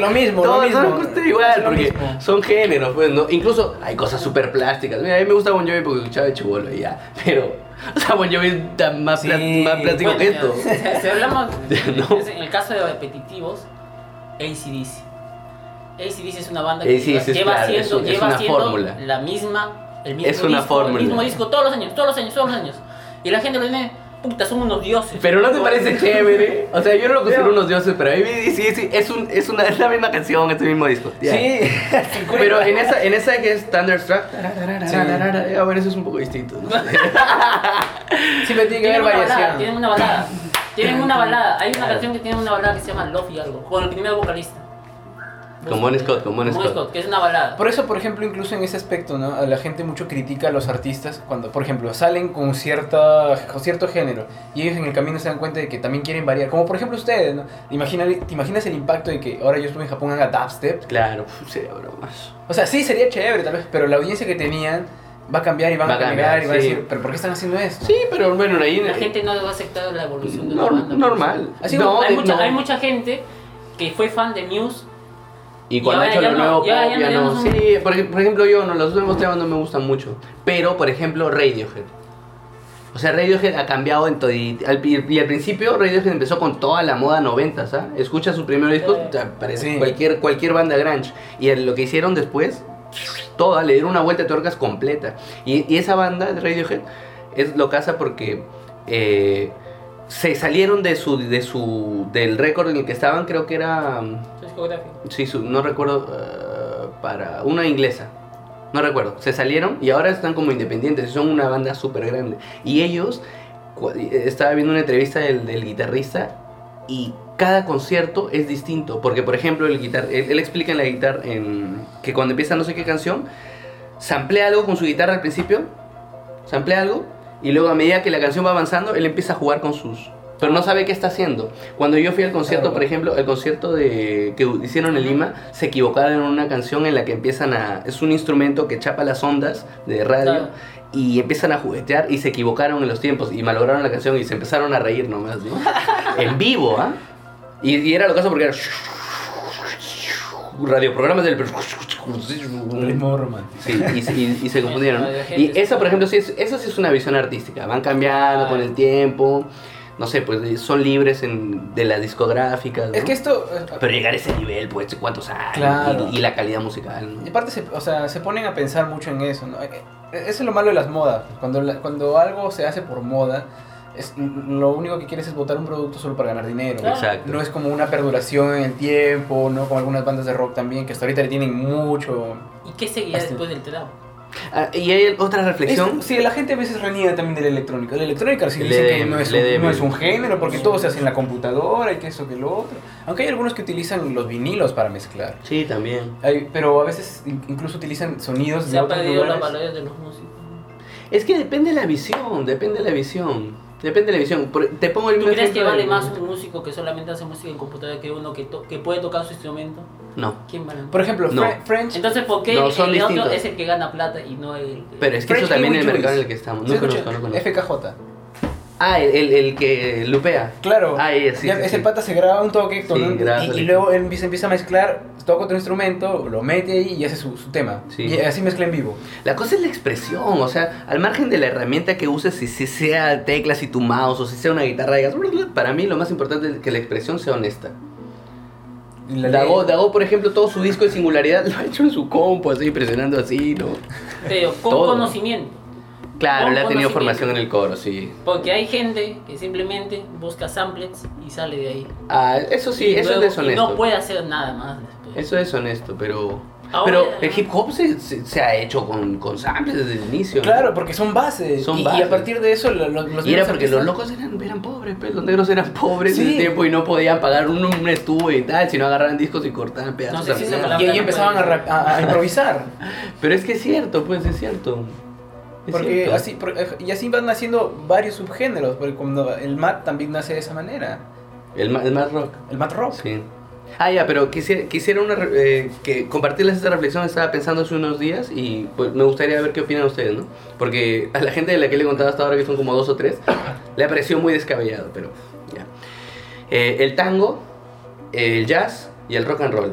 lo mismo, lo Todos mismo. son justo igual, lo porque mismo. son géneros, pues, ¿no? Incluso hay cosas súper plásticas. Mira, a mí me gusta Bon Jovi porque escuchaba de chivolo y ya. Pero, o sea, Bon Jovi es tan más, Sí. más plástico Bueno, que esto. ya, Si hablamos, No. en el caso de repetitivos, ACDC. ACDC es una banda que lleva, es lleva claro, un- es lleva una haciendo fórmula. la misma, el mismo Es una disco, fórmula. el mismo disco todos los años, todos los años, todos los años. Y la gente lo tiene, puta, son unos dioses. Pero no te parece chévere. O sea, yo no lo considero unos dioses, pero a mí sí, sí, es, un, es, una, es la misma canción, es el mismo disco. ya. Sí, Pero en esa, en esa que es Thunderstruck, Sí. a ver, eso es un poco distinto. ¿no? siempre tiene que Tienen haber una balada, variación. tienen una balada. Tienen una balada. Hay una canción que tiene una balada que se llama Love y algo, con el primer vocalista. Con Bon Scott, con Bon Scott. que es una balada. Por eso, por ejemplo, incluso en ese aspecto, ¿no? La gente mucho critica a los artistas cuando, por ejemplo, salen con, cierta, con cierto género y ellos en el camino se dan cuenta de que también quieren variar. Como por ejemplo ustedes, ¿no? Imagina, ¿Te imaginas el impacto de que ahora yo estuve en Japón haga dubstep? Claro, sería bromas. O sea, sí, sería chévere tal vez, pero la audiencia que tenían va a cambiar y van Va a cambiar cambiar, y van a decir, ¿pero por qué están haciendo esto? Sí, pero bueno, ahí. La gente no va a aceptar la evolución de la Nor- banda. pues. normal. Así no, hay, de- mucha, no. hay mucha gente que fue fan de Muse Y cuando ahora hecho lo no, nuevo ya- pop, ya ya no- no. Sí, por, por ejemplo, yo, no, los nuevos temas no me gustan mucho. Pero, por ejemplo, Radiohead. O sea, Radiohead ha cambiado en todo. Y al, y al principio, Radiohead empezó con toda la moda 90, ¿sabes? Escucha sus primeros discos, Sí. parece Sí. cualquier, cualquier banda grunge. Y lo que hicieron después, toda, le dieron una vuelta de tuercas completa. Y, y esa banda de Radiohead es lo casa porque eh, se salieron de su, de su, del récord en el que estaban, creo que era... Sí, su- no recuerdo, eh, para una inglesa. No recuerdo. Se salieron y ahora están como independientes. Son una banda súper grande. Y ellos, estaba viendo una entrevista del, del guitarrista y cada concierto es distinto. Porque, por ejemplo, el guitar él, él explica en la guitarra en, que cuando empieza no sé qué canción, samplea algo con su guitarra al principio, samplea algo y luego a medida que la canción va avanzando, él empieza a jugar con sus... Pero no sabe qué está haciendo. Cuando yo fui al concierto, Claro. por ejemplo, el concierto de, que hicieron en Lima, se equivocaron en una canción en la que empiezan a... Es un instrumento que chapa las ondas de radio Claro. y empiezan a juguetear y se equivocaron en los tiempos y malograron la canción y se empezaron a reír nomás, ¿no? en vivo, ¿ah? Y, y era lo caso porque era... Radioprogramas del... Ritmo romántico. Sí, y, se- y- y se confundieron. ¿no? Y esa, por ejemplo, sí es, eso sí es una visión artística. Van cambiando con el tiempo. No sé, pues son libres en, de las discográficas. ¿no? Es que esto, eh, Pero llegar a ese nivel, pues, ¿cuántos años? Claro. Y, y la calidad musical. ¿no? Y aparte, se, o sea, se ponen a pensar mucho en eso, ¿no? Eh, eh, Eso es lo malo de las modas. Cuando, la- cuando algo se hace por moda, es, lo único que quieres es botar un producto solo para ganar dinero. Exacto. No es como una perduración en el tiempo, ¿no? Como algunas bandas de rock también, que hasta ahorita le tienen mucho... ¿Y qué seguía después del trap? Ah, y hay otra reflexión. Es- sí, la gente a veces reniega también de la electrónica. La electrónica sí El dicen que no es, un, no es un género, porque todo se hace en la computadora y que eso, que lo otro. Aunque hay algunos que utilizan los vinilos para mezclar. Sí, también. Hay- pero a veces in- incluso utilizan sonidos Se de ha otros lugares. valores de los músicos. Es que depende de la visión, depende de la visión. Depende de la visión. Por- Te pongo el ¿Tú crees que ejemplo vale más un músico que solamente hace música en computadora que uno que, to- que puede tocar su instrumento? No. ¿Quién vale más? Por ejemplo, No. Fre- French... Entonces, ¿por qué No, son el otro distintos. es el que gana plata y no el que... Pero es que French eso también es el mercado en el que estamos. ¿Se No conozco, no conozco. FKJ. Ah, el, el, el que lupea. Claro. Ah, sí, Ya sí, ese sí. pata se graba un toque Sí, con un- y, y luego él empieza, empieza a mezclar, toca otro instrumento, lo mete ahí y hace su, su tema. Sí. Y así mezcla en vivo. La cosa es la expresión, o sea, al margen de la herramienta que uses, si, si sea teclas y tu mouse o si sea una guitarra, digas, para mí lo más importante es que la expresión sea honesta. La Dago, Dago, por ejemplo, todo su disco de singularidad lo ha hecho en su compo, así, presionando así, ¿no? Pero con Todo. conocimiento. Claro, él ha tenido formación en el coro, sí. Porque hay gente que simplemente busca samples y sale de ahí. Ah, eso sí, Y eso luego- es deshonesto. Y no puede hacer nada más después. Eso es honesto, pero... Ahora- pero el hip hop se, se, se ha hecho con, con samples desde el inicio. ¿no? Claro, porque son bases. Son y, y bases. a partir de eso, lo- lo- los Y era porque los locos eran, eran pobres, pues, los negros eran pobres en Sí. ese tiempo y no podían pagar un, un estudio y tal, sino agarraban discos y cortaban pedazos. No sé palabra- Y ahí empezaban a, a- a improvisar. Pero es que es cierto, pues es cierto. Porque cierto. así, por- y así van naciendo varios subgéneros, porque cuando el mat también nace de esa manera. El, el más rock. El mat rock. Sí. Ah, ya, pero quisiera, quisiera una, eh, que compartirles esta reflexión, estaba pensando hace unos días y pues me gustaría ver qué opinan ustedes, ¿no? Porque a la gente de la que le he contado hasta ahora, que son como dos o tres, le ha parecido muy descabellado, pero ya. Eh, el tango, el jazz y el rock and roll,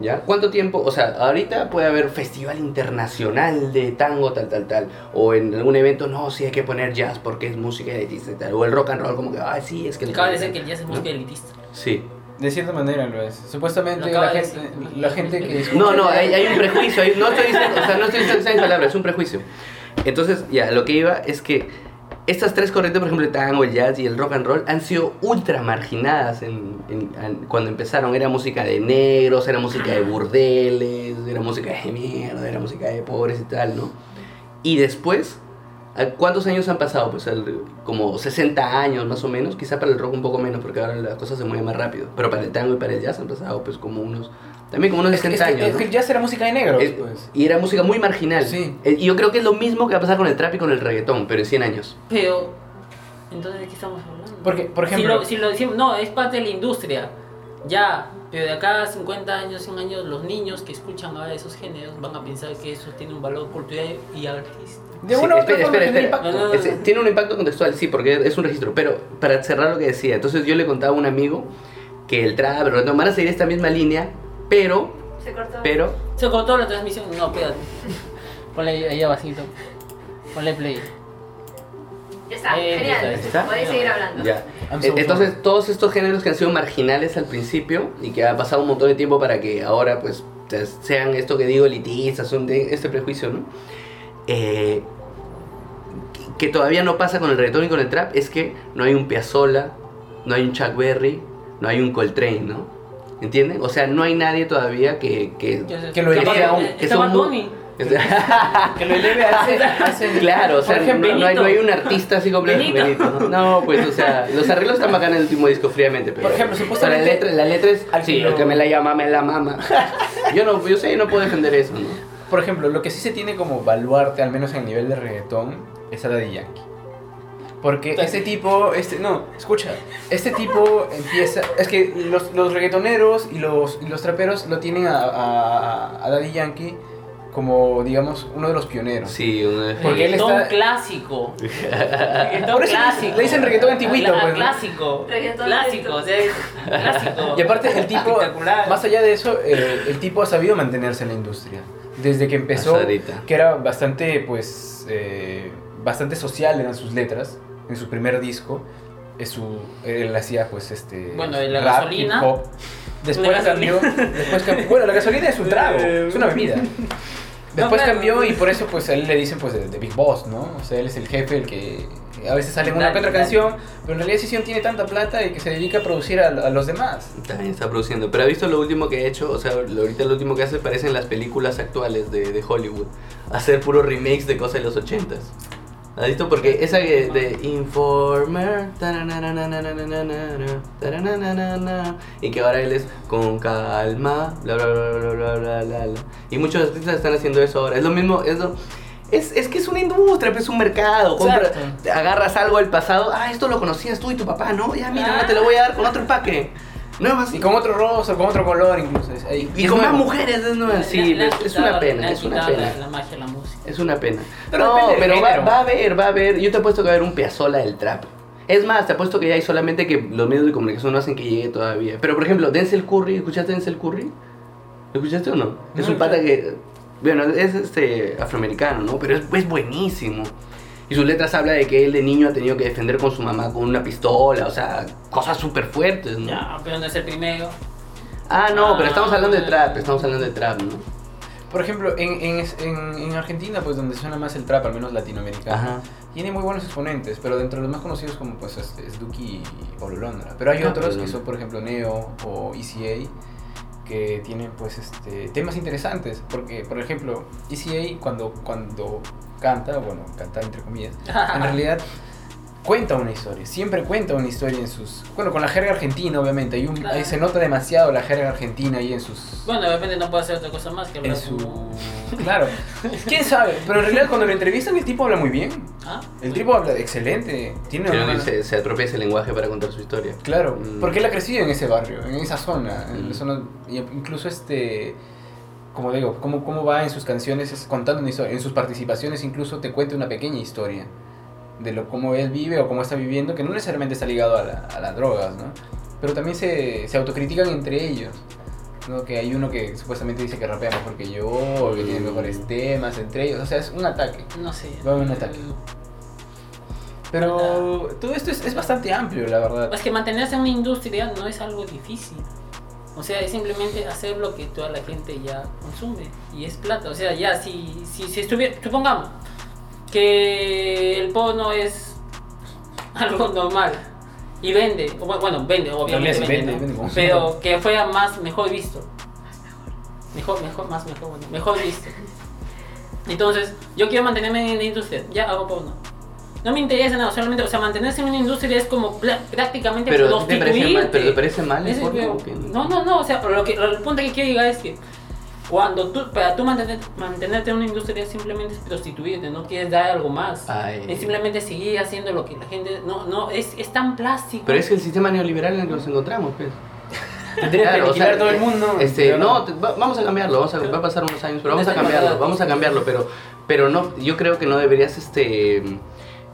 ¿ya? ¿Cuánto tiempo? O sea, ahorita puede haber festival internacional de tango, tal, tal, tal, o en algún evento, no, sí hay que poner jazz porque es música elitista y tal, o el rock and roll como que, ay, sí, es que... el Acaba de decir que el jazz es ¿no? música elitista. Sí. De cierta manera lo es. Supuestamente la de gente, decir. la gente que escucha... No, no, hay, hay un prejuicio. hay- no estoy diciendo, o sea, no estoy diciendo esas palabras, es un prejuicio. Entonces, ya, lo que iba es que estas tres corrientes, por ejemplo, el tango, el jazz y el rock and roll, han sido ultra marginadas en, cuando empezaron. Era música de negros, era música de burdeles, era música de mierda, era música de pobres y tal, ¿no? Y después, ¿a ¿cuántos años han pasado? Pues como 60 años más o menos, quizá para el rock un poco menos, porque ahora las cosas se mueven más rápido. Pero para el tango y para el jazz han pasado pues como unos, también como unos Es que, 60 es que- años. es ¿no? que el jazz era música de negros, Es- pues. y era música muy marginal. Sí. Eh, Y yo creo que es lo mismo que va a pasar con el trap y con el reggaetón, pero en 100 años. Pero, entonces, ¿de qué estamos hablando? Porque, por Si ejemplo... lo, si lo decimos, no, es parte de la industria. Ya, pero de acá a 50 años, 100 años, los niños que escuchan ahora esos géneros van a pensar que eso tiene un valor cultural y artístico. De Sí, espera, espera, espera. No, no, no. Tiene un impacto contextual, sí, porque es un registro. Pero para cerrar lo que decía, entonces yo le contaba a un amigo que el trap, reggaetón van a seguir esta misma línea, pero, Se cortó. pero, Se cortó la transmisión. No, espérate. Ponle ahí, ahí abajito. Ponle play. Ya está, Eh, genial. ¿está? Podéis seguir hablando. ya. Eh, so Entonces todos estos géneros que han sido marginales al principio y que ha pasado un montón de tiempo para que ahora pues se- sean esto que digo elitistas, son de este prejuicio, ¿no? Eh, que todavía no pasa con el reggaetón y con el trap es que no hay un Piazzolla, no hay un Chuck Berry, no hay un Coltrane, ¿no? ¿Entienden? O sea, no hay nadie todavía que... que Que lo eleve a un- que son muy-. Que lo eleve a ese... a ese- Claro, o sea, por ejemplo, no, no hay, no hay un artista así completo. Benito. Benito, ¿no? No, pues, o sea, los arreglos están bacanes en el último disco, fríamente, pero... Por ejemplo, supuestamente- La letra, la letra es... Al Sí, lo- que me la llama, me la mama. Yo no, yo sé, no puedo defender eso, ¿no? Por ejemplo, lo que sí se tiene como baluarte, al menos en el nivel de reggaetón, es a Daddy Yankee. Porque este tipo, este, no, escucha, este tipo empieza, es que los, los reggaetoneros y los, y los traperos lo tienen a, a, a Daddy Yankee como, digamos, uno de los pioneros. Sí, una... Porque él Reggaetón está- clásico. Reggaetón Por eso le- clásico. le dicen reggaetón antiguito, pues, ¿no? Clásico. Reggaetón clásico, o sea, clásico. Y aparte el tipo, Espectacular. más allá de eso, eh, el tipo ha sabido mantenerse en la industria. Desde que empezó, que era bastante, pues, eh, bastante social eran sus letras, en su primer disco, es su, él hacía, pues, este, Bueno, y la rap, gasolina. hip hop. Después La cambió, después cambió, bueno, la gasolina es un trago, es una bebida. Después claro. cambió y por eso pues a él le dicen pues de, de Big Boss, ¿no? O sea, él es el jefe, el que a veces sale en una que otra canción, pero en realidad Sisión tiene tanta plata y que se dedica a producir a, a los demás. También está produciendo. Pero ha visto lo último que ha hecho, o sea, lo- ahorita lo último que hace parecen las películas actuales de, de Hollywood. Hacer puros remakes de cosas de los ochentas. Porque esa que de Informer y que ahora él es con calma, Y muchos artistas están haciendo eso ahora. Es lo mismo, es es, es, que es una industria, es un mercado. Compra, agarras algo del pasado. Ah, esto lo conocías tú y tu papá, ¿no? Ya, mira, ahora te lo voy a dar con otro empaque. Nuevas Y con otro rostro, con otro color incluso. es- ahí- y es con más nuevo. mujeres es nueva. Sí, Le han es, es una pena, es una pena. La, la magia la música. Es una pena. Pero no, pero va, va a haber, va a haber. Yo te apuesto que va a haber un Piazzolla del trap. Es más, te apuesto que ya hay solamente que los medios de comunicación no hacen que llegue todavía. Pero por ejemplo, Denzel Curry, ¿escuchaste Denzel Curry? ¿Lo escuchaste o no? es No, un pata que. Bueno, es este afroamericano, ¿no? Pero es, es buenísimo. Y sus letras habla de que él de niño ha tenido que defender con su mamá con una pistola, o sea, cosas súper fuertes, ¿no? Ya, pero no es el primero. Ah, no, pero estamos hablando de Ah. trap, estamos hablando de trap, ¿no? Por ejemplo, en, en, en, en Argentina, pues donde suena más el trap, al menos latinoamericano, Ajá. tiene muy buenos exponentes, pero dentro de los más conocidos como pues es, es Duki Pablo Londra. Pero hay Ah, otros que son, por ejemplo, Neo o ECA, que tienen pues este temas interesantes. Porque, por ejemplo, ECA cuando, cuando canta, bueno, cantar entre comillas, en realidad cuenta una historia, siempre cuenta una historia en sus... Bueno, con la jerga argentina, obviamente, hay un, Claro. ahí se nota demasiado la jerga argentina ahí en sus... Bueno, de repente no puede hacer otra cosa más que hablar En su... como- Claro. ¿Quién sabe? Pero en realidad cuando lo entrevistan el tipo habla muy bien. ¿Ah? El tipo habla excelente. Tiene Pero una- se, se atropella ese lenguaje para contar su historia. Claro, Mm. porque él ha crecido en ese barrio, en esa zona, en la Mm. zona incluso este, como digo, cómo, cómo va en sus canciones, es contando una historia, en sus participaciones incluso te cuenta una pequeña historia de lo cómo él vive o cómo está viviendo, que no necesariamente está ligado a, la- a las drogas, ¿no? Pero también se, se autocritican entre ellos, ¿no? Que hay uno que supuestamente dice que rapea mejor que yo, o que tiene mejores temas entre ellos, o sea, es un ataque. No sé. Va un ataque. Pero todo esto es, es bastante amplio, la verdad. Es que mantenerse en una industria no es algo difícil. O sea, es simplemente hacer lo que toda la gente ya consume. Y es plata. O sea, ya, si, si, si estuviera. Supongamos que el porno es algo normal. Y vende. o Bueno, vende, obviamente. Vende, Pero que fuera más, mejor visto. Mejor, mejor, más mejor, bueno, mejor visto. Entonces, yo quiero mantenerme en la industria. Ya hago porno. No me interesa nada, solamente, o sea, mantenerse en una industria es como prácticamente Pero ¿te parece mal, pero te parece mal qué? No, no, no, o sea, pero lo que, el punto que quiero llegar es que cuando tú, para tú mantener, mantenerte en una industria simplemente es prostituirte, no quieres dar algo más. Ay. Es simplemente seguir haciendo lo que la gente, no, no, es, es tan plástico. Pero es que el sistema neoliberal en el que nos encontramos, pues. Tendría que Claro, o sea, todo el mundo. Este, Pero no, te- va- vamos a cambiarlo, vamos a, va a pasar unos años, pero vamos a cambiarlo, vamos a cambiarlo, pero, pero no, yo creo que no deberías este,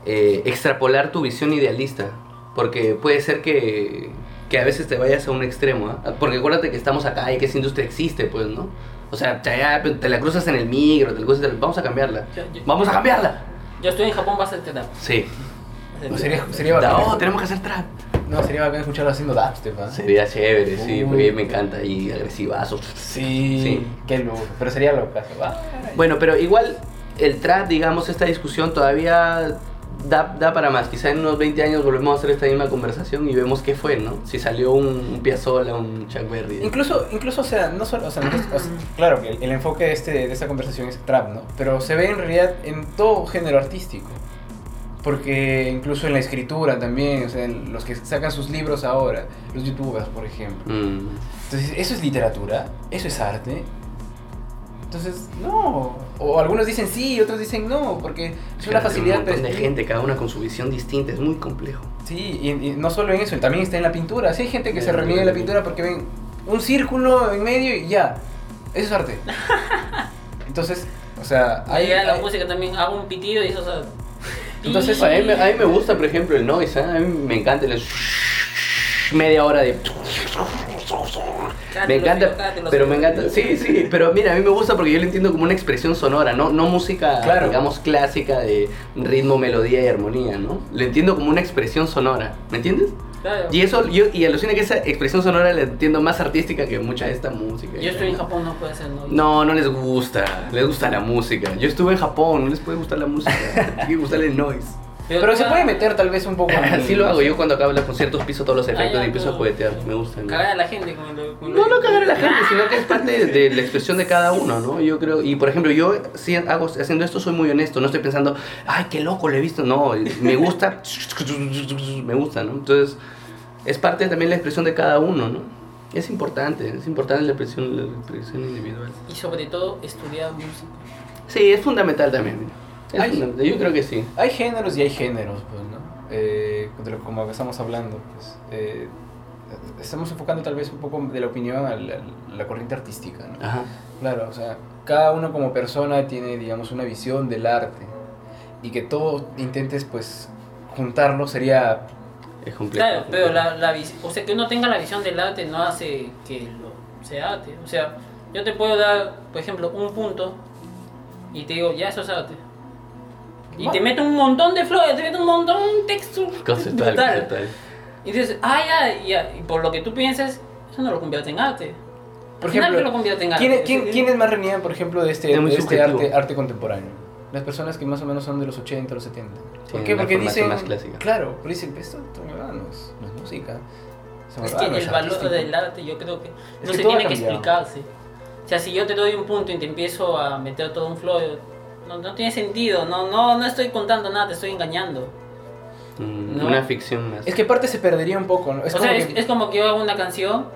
eh, extrapolar tu visión idealista, porque puede ser que, que a veces te vayas a un extremo, ¿ah? porque acuérdate que estamos acá y que esa industria existe, pues, ¿no? O sea, te, ya, te la cruzas en el migro, te la cruzas, vamos a cambiarla, Yo- yo- vamos a cambiarla. Yo estoy en Japón, vas a hacer trap. Sí, No, sería, sería bacán. no, tenemos que hacer trap. No, sería bacán escucharlo haciendo dubstep, ¿ah? Sería chévere, sí, porque me encanta y agresivazo. Sí, Sí. qué loco. Pero sería loco. ¿va? Bueno, pero igual el trap, digamos, esta discusión todavía da, da para más. Quizá en unos 20 años volvemos a hacer esta misma conversación y vemos qué fue, ¿no? Si salió un, un Piazzolla, un Chuck Berry. Incluso, incluso, o sea, no solo, o sea, nosotros- o sea, claro que el, el enfoque de, este, de esta conversación es trap, ¿no? Pero se ve en realidad en todo género artístico. Porque incluso en la escritura también, o sea, en los que sacan sus libros ahora, los youtubers, por ejemplo. Mm. Entonces, ¿eso es literatura? ¿Eso es arte? Entonces, no. O algunos dicen sí, otros dicen no, porque es una Claro, facilidad Un montón de gente, cada una con su visión distinta, es muy complejo. Sí, y, y no solo en eso, también está en la pintura. Sí, hay gente que se reniega de la pintura porque ven un círculo en medio y ya. Eso es arte. Entonces, o sea, hay, la hay- música también, hago un pitido y eso, o sea... Entonces, A mí, me- a mí me gusta, por ejemplo, el noise, ¿eh? A mí me encanta el media hora de... Me encanta, pero me encanta, sí, sí, pero mira, a mí me gusta porque yo lo entiendo como una expresión sonora, no, no música, Claro. digamos, clásica de ritmo, melodía y armonía, ¿no? Lo entiendo como una expresión sonora, ¿me entiendes? Claro. Y eso, yo, y alucina que esa expresión sonora la entiendo más artística que mucha de esta música. Yo estoy en Japón, no puede ser, ¿no? No, no les gusta, les gusta la música. Yo estuve en Japón, no les puede gustar la música, tiene que gustarle el noise. Pero se tú puede meter tal vez un poco Así lo hago yo cuando acabo los conciertos, piso todos los efectos Ah, ya, y empiezo a pero- juguetear, me gusta. ¿no? Cagar a la gente con lo, con No, no cagar a la gente, sino que es parte de la expresión de cada uno, ¿no? Yo creo, y por ejemplo, yo si hago, haciendo esto soy muy honesto, no estoy pensando, ay, qué loco, lo he visto, no, me gusta, me gusta, ¿no? Entonces, es parte también de la expresión de cada uno, ¿no? Es importante, es importante la expresión, la expresión individual. Y sobre todo, estudiar música. Sí, es fundamental también. Es Ay. fundamental, yo creo que sí. Hay géneros y hay géneros, pues, ¿no? Eh, de lo- como estamos hablando, pues. eh, estamos enfocando tal vez un poco de la opinión a la, a la corriente artística, ¿no? Ajá. Claro, o sea, cada uno como persona tiene, digamos, una visión del arte. Y que todo intentes, pues, juntarlo sería... Es complejo. Claro, pero la, la o sea, que uno tenga la visión del arte no hace que lo sea arte. O sea, yo te puedo dar, por ejemplo, un punto y te digo, ya eso es arte. Y te meto un montón de flores, te meto un montón de texto. Conceptual, brutal. conceptual. Y dices, ah, ya, ya, y por lo que tú pienses, eso no lo convierte en arte. Por Al ejemplo, ¿qué lo convierte en arte? ¿quién, quién, Es- quiénes más reniegan, por ejemplo, de este, Es de este arte, arte contemporáneo? Las personas que más o menos son de los 80, los 70. ¿Por qué? Porque dicen... más clásica. Claro, pero dicen, esto esto no, no es, no es música. Es que el valor artístico". del arte yo creo que no que se tiene que explicarse. O sea, si yo te doy un punto y te empiezo a meter todo un flow, no, no tiene sentido, no, no, no estoy contando nada, te estoy engañando. Mm, No. Una ficción más. Es que parte se perdería un poco, ¿no? Es o como sea, es, que- es como que yo hago una canción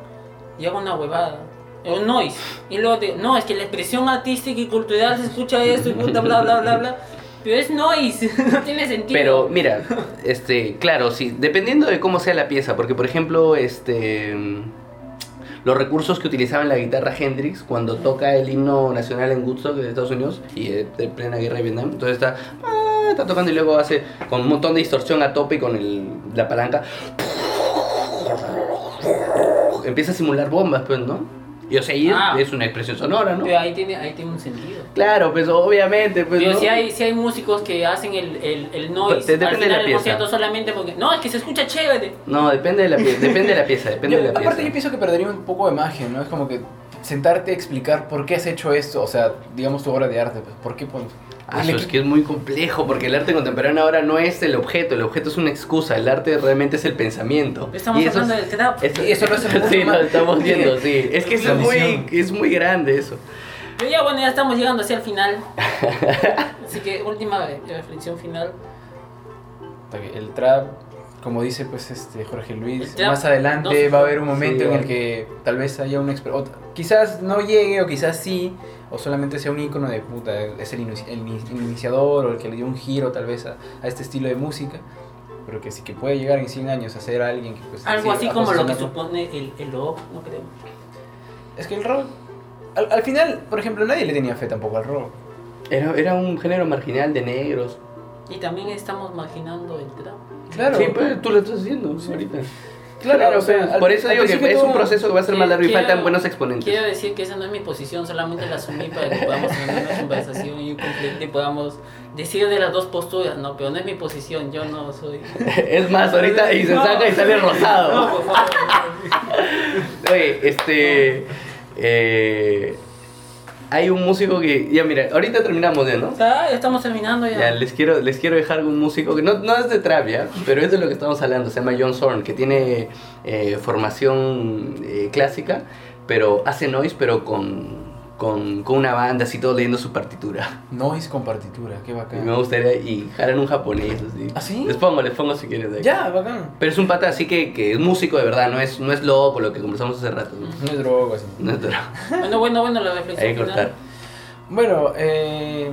y hago una huevada. Un noise. Y luego digo, no, es que la expresión artística y cultural se escucha esto y puta, bla, bla, bla, bla. Pero es noise, no tiene sentido. Pero mira, este, claro, sí, dependiendo de cómo sea la pieza, porque por ejemplo, este los recursos que utilizaba la guitarra Hendrix cuando toca el himno nacional en Woodstock de Estados Unidos y de plena guerra de Vietnam, entonces está ah, está tocando y luego hace con un montón de distorsión a tope y con el, la palanca empieza a simular bombas, pues, ¿no? Y o sea, ahí es- Ah. es una expresión sonora, ¿no? Pero ahí tiene, ahí tiene un sentido. Claro, pues obviamente, pues, Pero ¿no? si hay, si hay músicos que hacen el, el, el noise Pues, depende al de la del pieza. concierto solamente porque. No, es que se escucha chévere. No, depende de la pieza, depende de la pieza, depende Yo- de la pieza. aparte yo pienso que perdería un poco de magia, ¿no? Es como que sentarte a explicar por qué has hecho esto, o sea, digamos tu obra de arte, pues, ¿por qué pon- Ah, eso es que es muy complejo, porque el arte contemporáneo ahora no es el objeto, el objeto es una excusa, el arte realmente es el pensamiento. Estamos Y eso hablando es- del trap. eso- Y eso lo hace Sí, lo estamos viendo, sí. Es que eso es muy, es muy grande eso. Pero ya bueno, ya estamos llegando hacia el final. Así que última eh, reflexión final. El trap, como dice pues este Jorge Luis, más adelante no va a haber un momento sí, en el que tal vez haya un exper- otra- quizás no llegue o quizás sí, o solamente sea un icono de puta, es el, inici- el ini- iniciador o el que le dio un giro tal vez a, a este estilo de música, pero que sí que puede llegar en 100 años a ser alguien que pues... Algo sí, así como lo que supone el, el rock, no creo. Es que el rock, al, al final, por ejemplo, nadie le tenía fe tampoco al rock. Era, era un género marginal de negros. Y también estamos marginando el trap. Claro, Sí, pues tú lo estás haciendo ahorita. Claro, o sea, pues, al- por eso al digo que es un proceso que va a ser más largo y faltan buenos exponentes. Quiero decir que esa no es mi posición, solamente la asumí para que podamos tener una conversación y un conflicto y podamos decir de las dos posturas, no, pero no es mi posición, yo no soy... Es más, ahorita y se No. saca y sale rosado. No, por favor. Oye, este. eh, hay un músico que. Ya, mira, ahorita terminamos ya, ¿no? Ya estamos terminando ya. Ya, les quiero, les quiero dejar un músico que no, no es de trap, ¿ya? Pero es de lo que estamos hablando. Se llama John Zorn, que tiene eh, formación eh, clásica, pero hace noise, pero con, con, con una banda, así todo leyendo su partitura. Noise con partitura, qué Y bacán. me gustaría. Y jalan un japonés, así. ¿Ah, sí? Les pongo, les pongo si quieres. de ahí. Ya, bacán. Pero es un pata así que, que es músico de verdad, no es, no es loco, lo que conversamos hace rato. ¿no? No es droga, así. No es droga. Bueno, bueno, bueno, la Hay reflexión que final. cortar. Bueno, eh,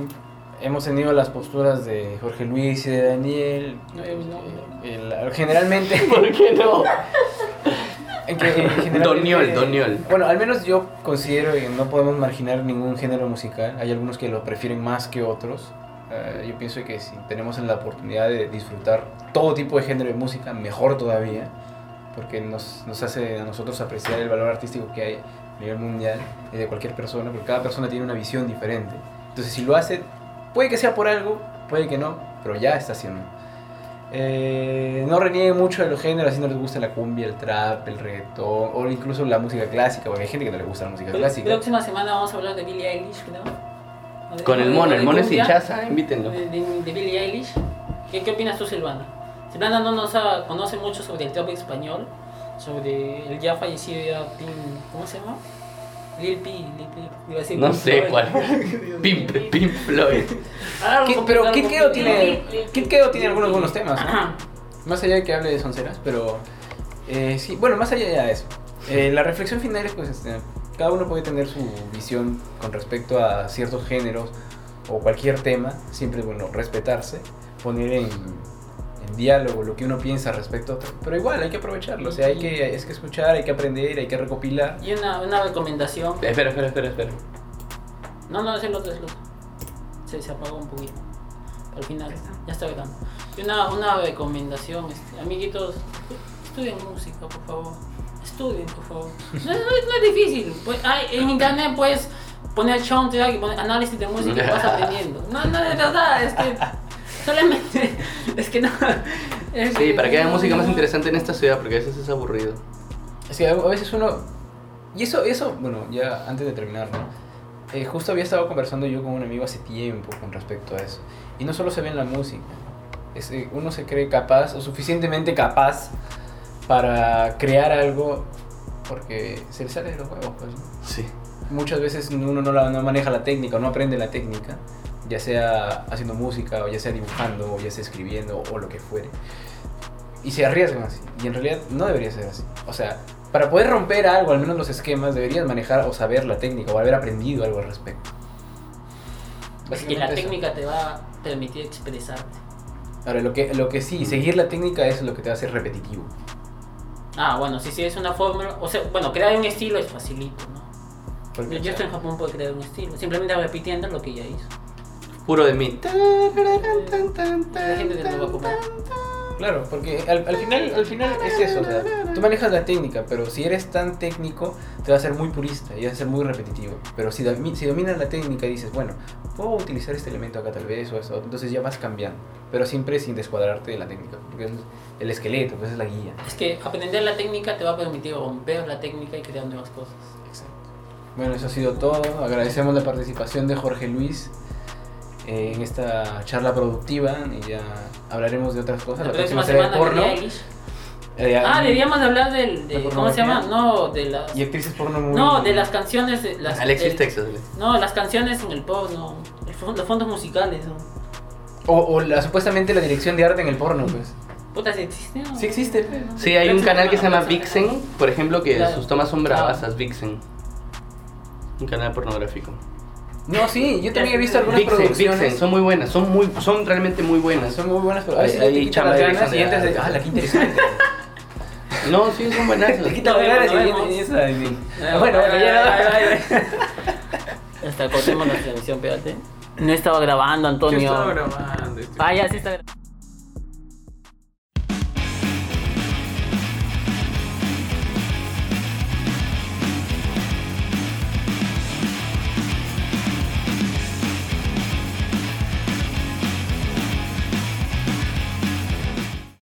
hemos tenido las posturas de Jorge Luis y de Daniel. No, yo no, Eh, el- generalmente. ¿Por qué no? que, Doniol, Doniol. Bueno, al menos yo considero que no podemos marginar ningún género musical. Hay algunos que lo prefieren más que otros. Eh, yo pienso que si tenemos la oportunidad de disfrutar todo tipo de género de música, mejor todavía, porque nos, nos hace a nosotros apreciar el valor artístico que hay a nivel mundial y de cualquier persona, porque cada persona tiene una visión diferente. Entonces, si lo hace, puede que sea por algo, puede que no, pero ya está haciendo. Eh, no renieguen mucho de los géneros, si no les gusta la cumbia, el trap, el reggaetón, o incluso la música clásica, porque hay gente que no le gusta la música La clásica. próxima semana vamos a hablar de Billie Eilish, creo. O de- Con el mono, el mono es hinchaza, invítenlo. De, de, de Billie Eilish. ¿Qué, ¿Qué opinas tú, Silvana? Silvana no nos ha- conoce mucho sobre el trap español, sobre el ya fallecido ya ¿cómo se llama? Lil P, Lil P. Iba a decir No Pink sé Floyd. cuál. Pimp, Pimp Floyd. ¿Qué- complicado, pero Kid Keo tiene, Kid Keo tiene algunos buenos temas, ¿no? Ajá. Más allá de que hable de sonceras, pero eh, sí, bueno, más allá de eso. Eh, la reflexión final es pues este, cada uno puede tener su visión con respecto a ciertos géneros o cualquier tema, siempre bueno, respetarse, poner en diálogo lo que uno piensa respecto a otro, pero igual hay que aprovecharlo, o sea, hay que, es que escuchar, hay que aprender, hay que recopilar. Y una, una recomendación. Espera, espera, espera, espera. No, no, es el otro, es el otro. Se, se apagó un poquito. Al final, ya está grabando. Y una, una recomendación, este, amiguitos, estudien música, por favor. Estudien, por favor. No, no- no es difícil. Pues, hay- en internet puedes poner soundtrack y poner análisis de música y vas aprendiendo. No, no, de verdad, es que solamente, es que no. es Sí, para que haya música más interesante en esta ciudad, porque a veces es aburrido. Es que a a veces uno... Y eso, eso bueno, ya antes de terminar, ¿no? Eh, justo había estado conversando yo con un amigo hace tiempo con respecto a eso. Y no solo se ve en la música. Es, eh, uno se cree capaz o suficientemente capaz para crear algo porque se le sale de los huevos. Pues, ¿no? Sí. Muchas veces uno no, la- no maneja la técnica o no aprende la técnica, ya sea haciendo música o ya sea dibujando o ya sea escribiendo o lo que fuere. y se arriesgan así. Y en realidad no debería ser así. O sea, para poder romper algo, al menos los esquemas, deberías manejar o saber la técnica o haber aprendido algo al respecto. Es que la eso. técnica te va a permitir expresarte. Ahora, lo que, lo que sí, seguir la técnica es lo que te va a hacer repetitivo. Ah, bueno, si sigues una fórmula, o sea, bueno, crear un estilo es facilito, ¿no? Yo, yo estoy en Japón por crear un estilo, simplemente repitiendo lo que ya hizo. Puro de mí. La gente va a comer. Claro, porque al, al final, al final es eso, o sea, tú manejas la técnica, pero si eres tan técnico, te va a ser muy purista y va a ser muy repetitivo. Pero si, domi- si dominas la técnica y dices, bueno, puedo utilizar este elemento acá tal vez o eso, entonces ya vas cambiando, pero siempre sin descuadrarte de la técnica, porque es el esqueleto, pues es la guía. Es que aprender la técnica te va a permitir romper la técnica y crear nuevas cosas. Exacto. Bueno, eso ha sido todo. Agradecemos la participación de Jorge Luis eh, en esta charla productiva y ya hablaremos de otras cosas. La La, próxima próxima será de porno. Eh, Ah, deberíamos de hablar del, ¿De ¿cómo se llama? No, de las... Y actrices porno muy... No, de las canciones... De, las, Alexis del- Texas. No, las canciones en el porno, el los fondos musicales. ¿no? O, o la, supuestamente la dirección de arte en el porno, pues. Puta, ¿sí existe? no? Sí existe, pues. Sí, hay un canal que se llama Vixen, por ejemplo, que Claro. sus tomas son bravasas, Vixen. Un canal pornográfico. No, sí, yo también he visto algunas Vixen, producciones. Vixen, son muy buenas, son muy, son realmente muy buenas. Son muy buenas, pero a veces ahí te quitan chama las dirección ganas y de entras de... arte. Ah, la que interesante. No, sí, son buenas. te quitan las ganas y esa... Ay, Bueno, bueno, ya no... Hasta cortemos la transmisión, espérate. No estaba grabando, Antonio. Yo estaba grabando. este. Ah, ya sí está grabando.